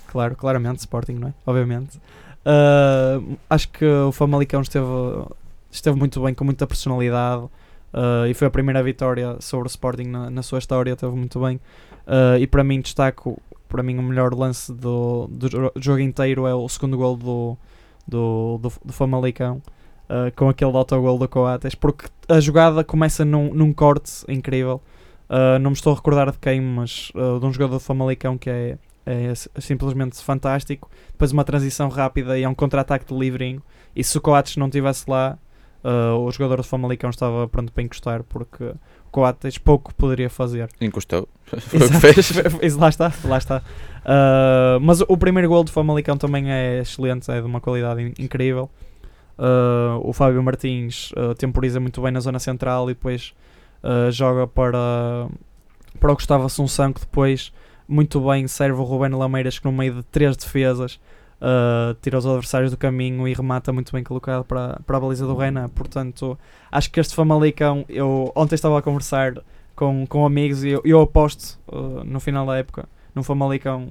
Claro, claramente, Sporting, não é? Obviamente. Uh, acho que o Famalicão esteve, esteve muito bem, com muita personalidade. uh, e foi a primeira vitória sobre o Sporting na, na sua história, esteve muito bem. Uh, e para mim, destaco, para mim, o melhor lance do, do jo- jogo inteiro é o segundo gol do, do, do, do Famalicão. uh, com aquele autogol do Coates, porque a jogada começa num, num corte incrível. Não me estou a recordar de quem, mas de um jogador do Famalicão que é, é simplesmente fantástico. Depois uma transição rápida e é um contra-ataque de livrinho. E se o Coates não estivesse lá, uh, o jogador do Famalicão estava pronto para encostar, porque o Coates pouco poderia fazer. Encostou. <laughs> Foi o que Exato. fez. <laughs> Isso, lá está, lá está. Uh, mas o primeiro gol do Famalicão também é excelente, é de uma qualidade in- incrível. Uh, o Fábio Martins temporiza muito bem na zona central e depois joga para, para o Gustavo Assunção, que depois muito bem serve o Rubén Lameiras, que no meio de três defesas uh, tira os adversários do caminho e remata muito bem colocado para, para a baliza do Renan. Portanto, acho que este Famalicão, eu ontem estava a conversar com, com amigos e eu, eu aposto uh, no final da época num Famalicão.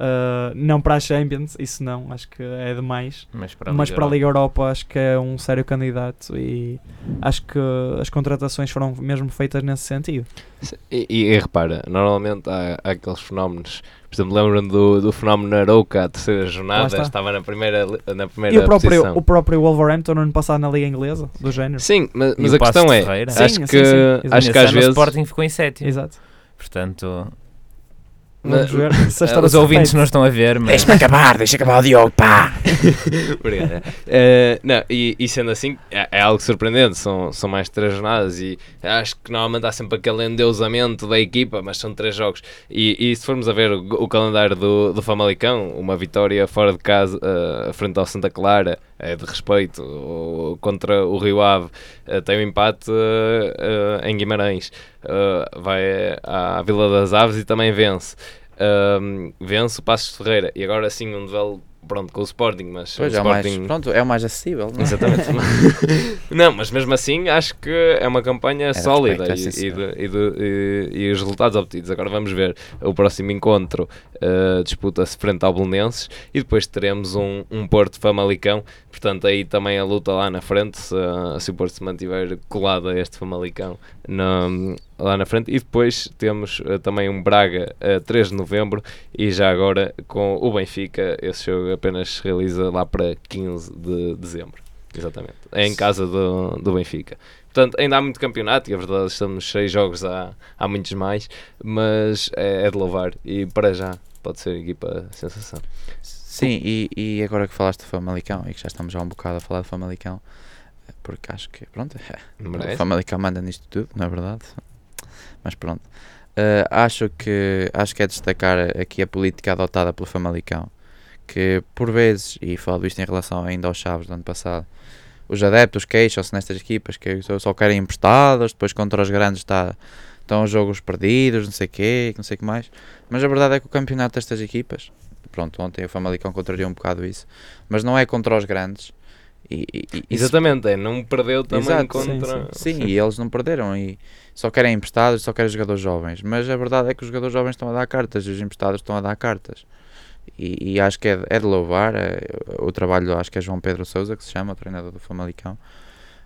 Uh, não para a Champions, isso não, acho que é demais. Mas para a Mas Liga para a Europa. Liga Europa acho que é um sério candidato e acho que as contratações foram mesmo feitas nesse sentido. E, e, e repara, normalmente há, há aqueles fenómenos. Por exemplo, lembram do, do fenómeno Arouca, a terceira jornada, estava na primeira, na primeira E o próprio, posição. o próprio Wolverhampton no ano passado na Liga Inglesa, do género. Sim, mas, mas a questão é? Sim, acho sim, que, sim, acho que às ano o vezes... Sporting ficou em sétimo. Exato. Portanto, Vamos ver <laughs> se a eh, os ouvintes não estão a ver, mas Deixa-me acabar, deixa acabar o Diogo, pá! <laughs> Obrigado. Eh, não, e, e sendo assim, é, é algo surpreendente. São, são mais três jornadas e acho que normalmente há sempre aquele endeusamento da equipa, mas são três jogos. E, e se formos a ver o, o calendário do, do Famalicão, uma vitória fora de casa, eh, frente ao Santa Clara, de respeito. O- contra o Rio Ave, eh, tem um empate eh, eh, em Guimarães. Vai à Vila das Aves e também vence. Vence o Passos Ferreira e agora sim um duelo pronto com o Sporting, mas Pois o é, o mais, Sporting pronto, é o mais acessível. não é? Exatamente. <laughs> não, mas mesmo assim acho que é uma campanha de sólida é e, e, e de- e- os resultados obtidos. Agora vamos ver o próximo encontro. uh, disputa-se frente ao Belenenses e depois teremos um, um Porto Famalicão. Portanto, aí também a luta lá na frente. Se, se o Porto se mantiver colado a este Famalicão lá na frente. E depois temos uh, também um Braga a 3 de novembro e já agora com o Benfica. Esse jogo apenas se realiza lá para 15 de dezembro. Exatamente. É em casa do, do Benfica. Portanto, ainda há muito campeonato e a verdade estamos seis jogos, há, há muitos mais, mas é, é de louvar e para já pode ser a equipa sensação. Sim, e, e agora que falaste de Famalicão e que já estamos já um bocado a falar de Famalicão, porque acho que, pronto, <laughs> o Merece. Famalicão manda nisto tudo, não é verdade? Mas pronto. Eh, acho, que, acho que é destacar aqui a política adotada pelo Famalicão, que por vezes, e falo isto em relação ainda aos Chaves do ano passado, os adeptos queixam-se nestas equipas que só- querem emprestados, depois contra os grandes está, estão os jogos perdidos, não sei o quê, não sei que mais. Mas a verdade é que o campeonato destas equipas, pronto, ontem o Famalicão contrariou um bocado isso, mas não é contra os grandes. E, e- e- Exatamente, é, não perdeu também Exato, sim, contra. Sim, e eles não perderam e só querem emprestados, só querem jogadores jovens. Mas a verdade é que os jogadores jovens estão a dar cartas e os emprestados estão a dar cartas. E, e acho que é, de- é de louvar é, o trabalho, acho que é João Pedro Souza, que se chama, o treinador do Famalicão.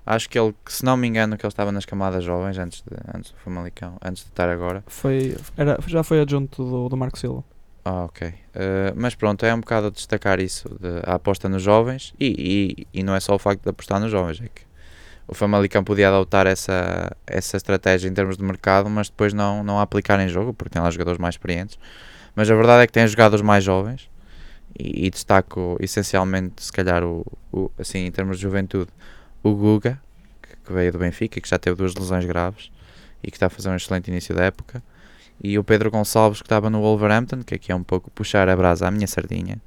Acho que ele, que se não me engano, que ele estava nas camadas jovens antes, de, antes do Famalicão, antes de estar agora. Foi, era, já foi adjunto do, do Marco Silva. Ah, ok. Eh, mas pronto, é um bocado a destacar isso, de, a aposta nos jovens e, e, e não é só o facto de apostar nos jovens, é que o Famalicão podia adotar essa, essa estratégia em termos de mercado, mas depois não, não a aplicar em jogo, porque tem lá jogadores mais experientes. Mas a verdade é que tem jogado os mais jovens e, e destaco essencialmente, se calhar, o, o, assim, em termos de juventude, o Guga, que, que veio do Benfica que já teve duas lesões graves e que está a fazer um excelente início da época e o Pedro Gonçalves que estava no Wolverhampton, que aqui é um pouco puxar a brasa à minha sardinha,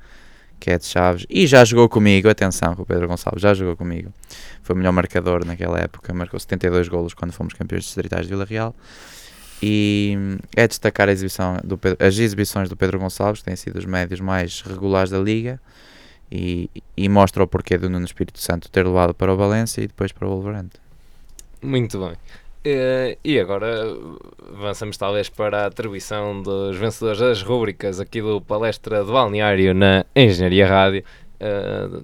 que é de Chaves, e já jogou comigo, atenção, que o Pedro Gonçalves já jogou comigo, foi o melhor marcador naquela época, marcou 72 golos quando fomos campeões distritais de Vila Real, e é destacar exibição do Pedro- as exibições do Pedro Gonçalves, que têm sido os médios mais regulares da Liga, e, e mostra o porquê do Nuno Espírito Santo ter levado para o Valência e depois para o Wolverhampton. Muito bem. Eh, e agora avançamos talvez para a atribuição dos vencedores das rúbricas aqui do Palestra de Balneário na Engenharia Rádio. Eh,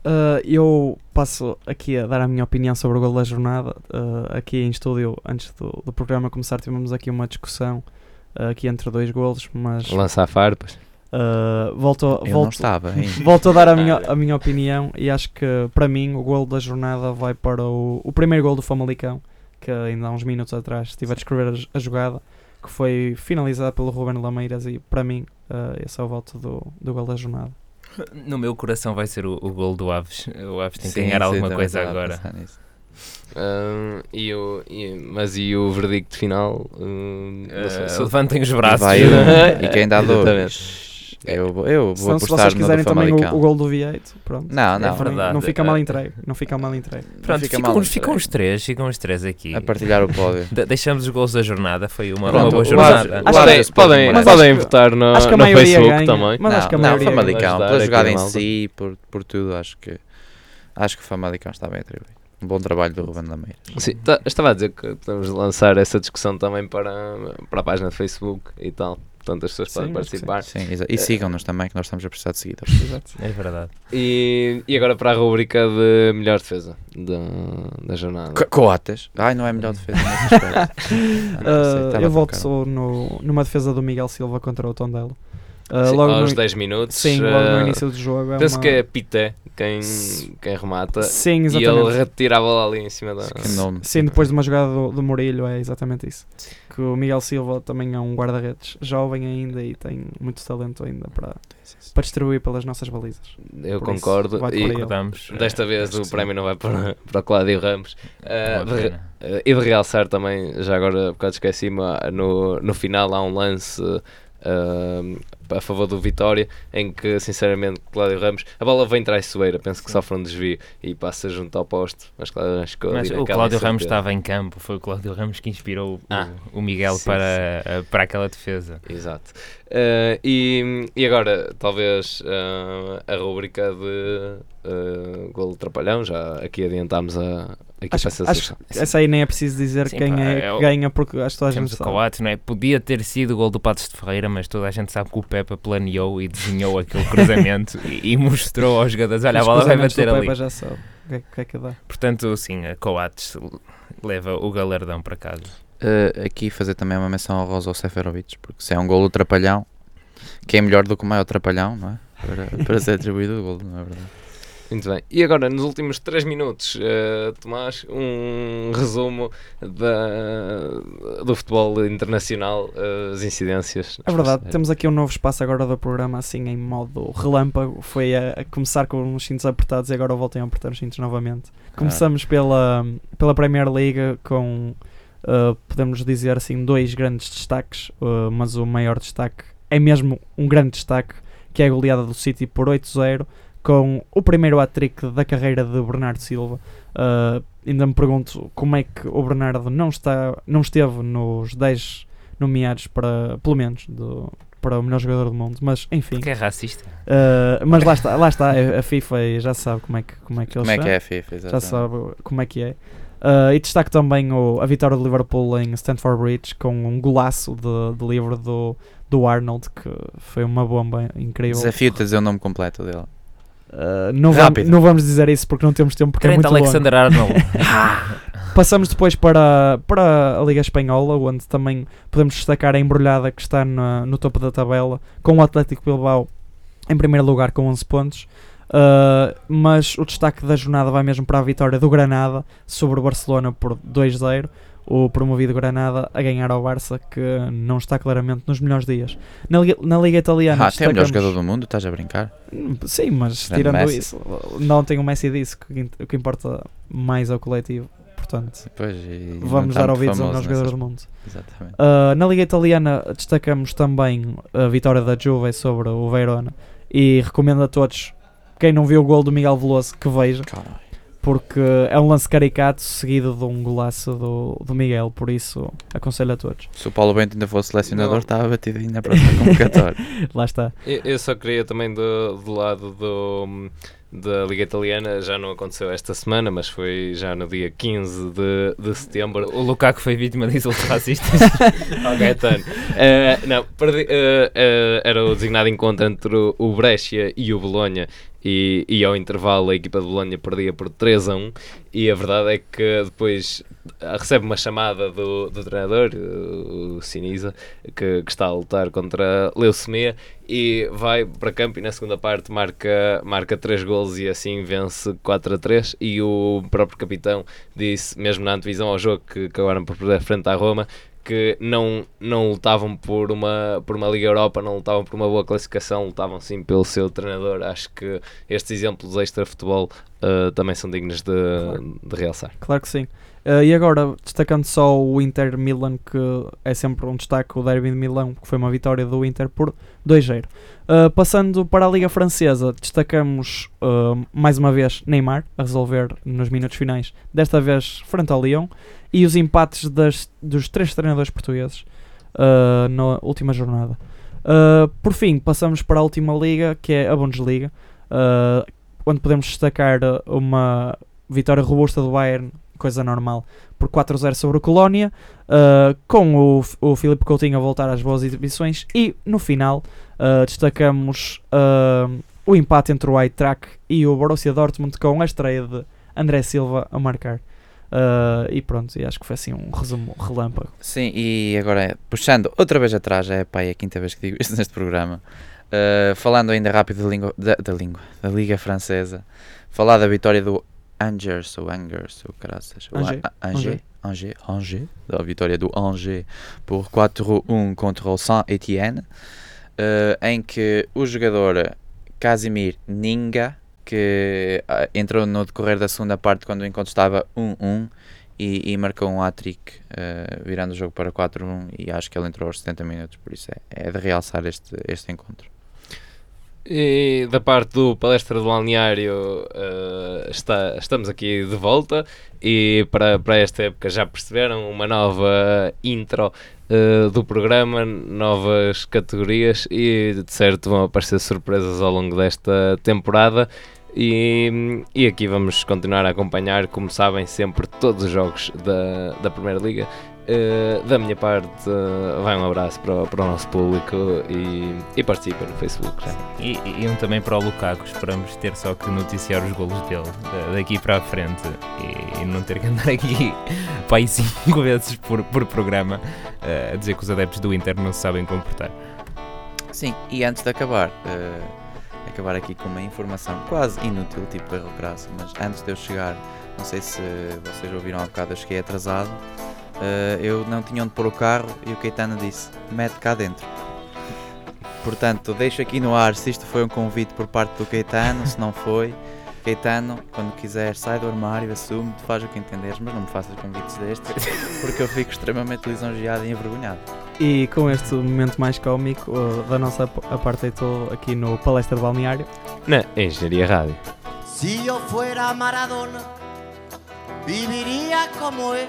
Uh, eu passo aqui a dar a minha opinião sobre o gol da jornada. Uh, aqui em estúdio, antes do, do programa começar, tivemos aqui uma discussão uh, aqui entre dois golos, mas lançar farpas. Uh, volto, Eu não volto, estava <laughs> volto a dar a minha, a minha opinião e acho que para mim o gol da jornada vai para o, o primeiro gol do Famalicão, que ainda há uns minutos atrás estive a descrever a, a jogada, que foi finalizada pelo Ruben Lameiras e para mim uh, esse é o voto do, do gol da jornada. No meu coração vai ser o, o gol do Aves. O Aves tem que ganhar sim, alguma coisa agora. Ah, e o, e- mas e o verdicto final? Sei Uh, se- levantem os braços. Vai um, <laughs> e quem dá dois? Exatamente. Eu, vou- eu vou Se, não- se vocês quiserem também o, o gol do Vieito, pronto. Não, não. É verdade. Não fica mal entregue. Não fica mal entregue. Não Pronto, fica ficam, mal, ficam os três, ficam os três aqui. A partilhar o <laughs> pódio. De- deixamos os gols da jornada, foi uma, Pronto, uma boa jornada. Acho podem, que- podem, Mas podem acho que- votar no, acho que a no maioria Facebook ganha. também. Mas acho que a não, maioria Famalicão, pela jogada em si, por, por tudo, acho que acho que o Famalicão está bem atribuído. Um bom trabalho do Ruben Lameira. Sim, tá- estava a dizer que podemos lançar essa discussão também para, para a página de Facebook e tal. Portanto, as pessoas Sim, podem sim. participar. Sim, exa- e sigam-nos também, que nós estamos a precisar de seguidores. Exato. É verdade. E, e agora para a rubrica de melhor defesa da, da jornada. Co- Coates. Ai, não é melhor defesa. <laughs> Ah, não sei, estava eu volto só no, numa defesa do Miguel Silva contra o Tondelo. Uh, Sim, logo aos no, 10 minutos. sim, logo no eh, início do jogo. É penso uma... que é Pité quem, quem remata. Sim, e exatamente. ele retira a bola ali em cima da. Sim, depois de uma jogada do, do Murilho, é exatamente isso. Que o Miguel Silva também é um guarda-redes jovem ainda e tem muito talento ainda para, para distribuir pelas nossas balizas. Eu Por isso, concordo. vai e. Concordamos. desta vez acho o sim. prémio não vai para, para o Cláudio Ramos. Uma de. Eh, e de realçar também, já agora, um bocado esqueci-me, ah, no, no final há um lance ah, a favor do Vitória em que, sinceramente, Cláudio Ramos, a bola vem traiçoeira, penso que sofre um desvio e passa junto ao poste, mas Cláudio Ramos ficou Mas o Cláudio Ramos estava em campo, foi o Cláudio Ramos que inspirou o- Ah, o, Miguel sim, para, eh, para aquela defesa. Exato. Eh, e, e agora, talvez eh, a rubrica de uh, golo trapalhão, já aqui adiantámos a, Acho, essa acho sessão. que essa aí nem é preciso dizer Sim, quem pá, é é que ganha, porque acho que toda a gente sabe. Coates, não é? Podia ter sido o gol do Patos de Ferreira, mas toda a gente sabe que o Pepa planeou e desenhou aquele <laughs> cruzamento e, e mostrou aos jogadores: olha, a Os bola vai bater ali. Pepa já sabe o que, é, o que é que dá. Portanto, sim, a Coates leva o galardão para casa. Uh, aqui fazer também uma menção ao Rosa Seferovic, porque se é um golo trapalhão, que é melhor do que o maior trapalhão, não é? Para, para ser atribuído o golo, não é verdade? Muito bem. E agora, nos últimos 3 minutos, eh, Tomás, um resumo da, do futebol internacional, eh, as incidências. É verdade, temos aqui um novo espaço agora do programa, assim em modo relâmpago. Foi a, a começar com os cintos apertados e agora voltem a apertar os cintos novamente. Começamos pela, pela Premier League com, uh, podemos dizer assim, dois grandes destaques, uh, mas o maior destaque é mesmo um grande destaque, que é a goleada do City por 8-0, com o primeiro hat-trick da carreira de Bernardo Silva. Uh, ainda me pergunto como é que o Bernardo não, está, não esteve nos 10 nomeados para, pelo menos, do, para o melhor jogador do mundo, mas enfim. Porque é racista. Uh, mas lá está, lá está, a a FIFA já sabe como é que, como é que eles Como é que é a FIFA? já exatamente. sabe como é que é. Uh, e destaco também o- a vitória do Liverpool em Stamford Bridge com um golaço de, de livre do, do Arnold, que foi uma bomba incrível. Desafio-te a dizer o nome completo dele. Uh, não, vamos, Rápido. não vamos dizer isso porque não temos tempo, porque é muito longo. Alexander Arnold. <laughs> <laughs> Passamos depois para, para a Liga Espanhola, onde também podemos destacar a embrulhada que está na- no topo da tabela, com o Atlético Bilbao em primeiro lugar com 11 pontos. Uh, mas o destaque da jornada vai mesmo para a vitória do Granada sobre o Barcelona por 2-0. O promovido Granada a ganhar ao Barça, que não está claramente nos melhores dias. Na Liga, na Liga Italiana. Ah, tem o melhor jogador do mundo, estás a brincar? Sim, mas Grande tirando Messi. isso, não tem o Messi disse que o que importa mais é o coletivo. Portanto, Pois, vamos dar ouvidos ao melhor jogador nessas- do mundo. Exatamente. Uh, na Liga Italiana destacamos também a vitória da Juve sobre o Verona e recomendo a todos, quem não viu o gol do Miguel Veloso, que veja, Caralho. Porque é um lance caricato seguido de um golaço do, do Miguel, por isso aconselho a todos. Se o Paulo Bento ainda fosse selecionador, Não. estava batido ainda na próxima <laughs> convocatória. Lá está. Eu, eu só queria também do, do lado do, da Liga Italiana já não aconteceu esta semana, mas foi já no dia 15 de, de setembro. O Lukaku foi vítima de insultos racistas. <laughs> ao Gaetano. Eh, não, perdi- eh, eh, era o designado encontro entre o, o Brescia e o Bolonha e, e ao intervalo a equipa de Bolonha perdia por 3 a 1 e a verdade é que depois ah, recebe uma chamada do, do treinador, o Sinisa, que, que está a lutar contra leucemia e vai para campo e na segunda parte marca, marca 3 golos e assim vence 4 a 3 e o próprio capitão disse, mesmo na antevisão ao jogo que acabaram por perder frente à Roma, que não, não lutavam por uma, por uma Liga Europa, não lutavam por uma boa classificação, lutavam sim pelo seu treinador. Acho que estes exemplos extra-futebol uh, também são dignos de, de realçar. Claro que sim. Uh, e agora, destacando só o Inter Milan, que é sempre um destaque, o Derby de Milão, que foi uma vitória do Inter por 2-0. Uh, passando para a Liga Francesa, destacamos uh, mais uma vez Neymar a resolver nos minutos finais, desta vez frente ao Lyon, e os empates das, dos três treinadores portugueses na última jornada. Por fim, passamos para a última liga, que é a Bundesliga, onde podemos destacar uma vitória robusta do Bayern, coisa normal, por 4-0 sobre o Colónia, uh, com o, o Filipe Coutinho a voltar às boas exibições, e no final uh, destacamos uh, o empate entre o Eintracht e o Borussia Dortmund com a estreia de André Silva a marcar. Uh, e pronto, e acho que foi assim um resumo relâmpago. Sim, e agora puxando outra vez atrás, é pá, é a quinta vez que digo <laughs> isto neste programa. Uh, falando ainda rápido da língua, da, da língua, da Liga Francesa, falar da vitória do Angers, ou Angers, ou caraças, Angers, A- Angers, Angers, Angers, da vitória do Angers por 4-1 contra o Saint-Étienne, uh, em que o jogador Casimir Ninga, que ah, entrou no decorrer da segunda parte quando o encontro estava 1-1 e, e marcou um hat-trick, uh, virando o jogo para 4-1 e acho que ele entrou aos 70 minutos, por isso é, é de realçar este, este encontro. E da parte do Palestra do Balneário, uh, está, estamos aqui de volta e para, para esta época já perceberam uma nova intro uh, do programa, novas categorias e de certo vão aparecer surpresas ao longo desta temporada. E, e aqui vamos continuar a acompanhar, como sabem, sempre todos os jogos da, da Primeira Liga. Uh, da minha parte, uh, vai um abraço para, o- para o nosso público e, e participem no Facebook. Já. E, e um também para o Lukaku, esperamos ter só que noticiar os golos dele da- daqui para a frente e, e não ter que andar aqui <laughs> para aí cinco vezes por, por programa eh, a dizer que os adeptos do Inter não se sabem comportar. Sim, e antes de acabar, uh, acabar aqui com uma informação quase inútil, tipo erro crasso, mas antes de eu chegar, não sei se vocês ouviram há bocado, eu cheguei atrasado, uh, eu não tinha onde pôr o carro e o Caetano disse, mete cá dentro. Portanto, deixo aqui no ar se isto foi um convite por parte do Caetano, se não foi. Caetano, quando quiser, sai do armário, assume, tu faz o que entenderes, mas não me faças convites destes, porque eu fico extremamente lisonjeado e envergonhado. E com este momento mais cómico uh, da nossa ap- apartheid aqui no Palestra de Balneário, Na Engenharia Rádio. Si yo fuera Maradona, viviría como él.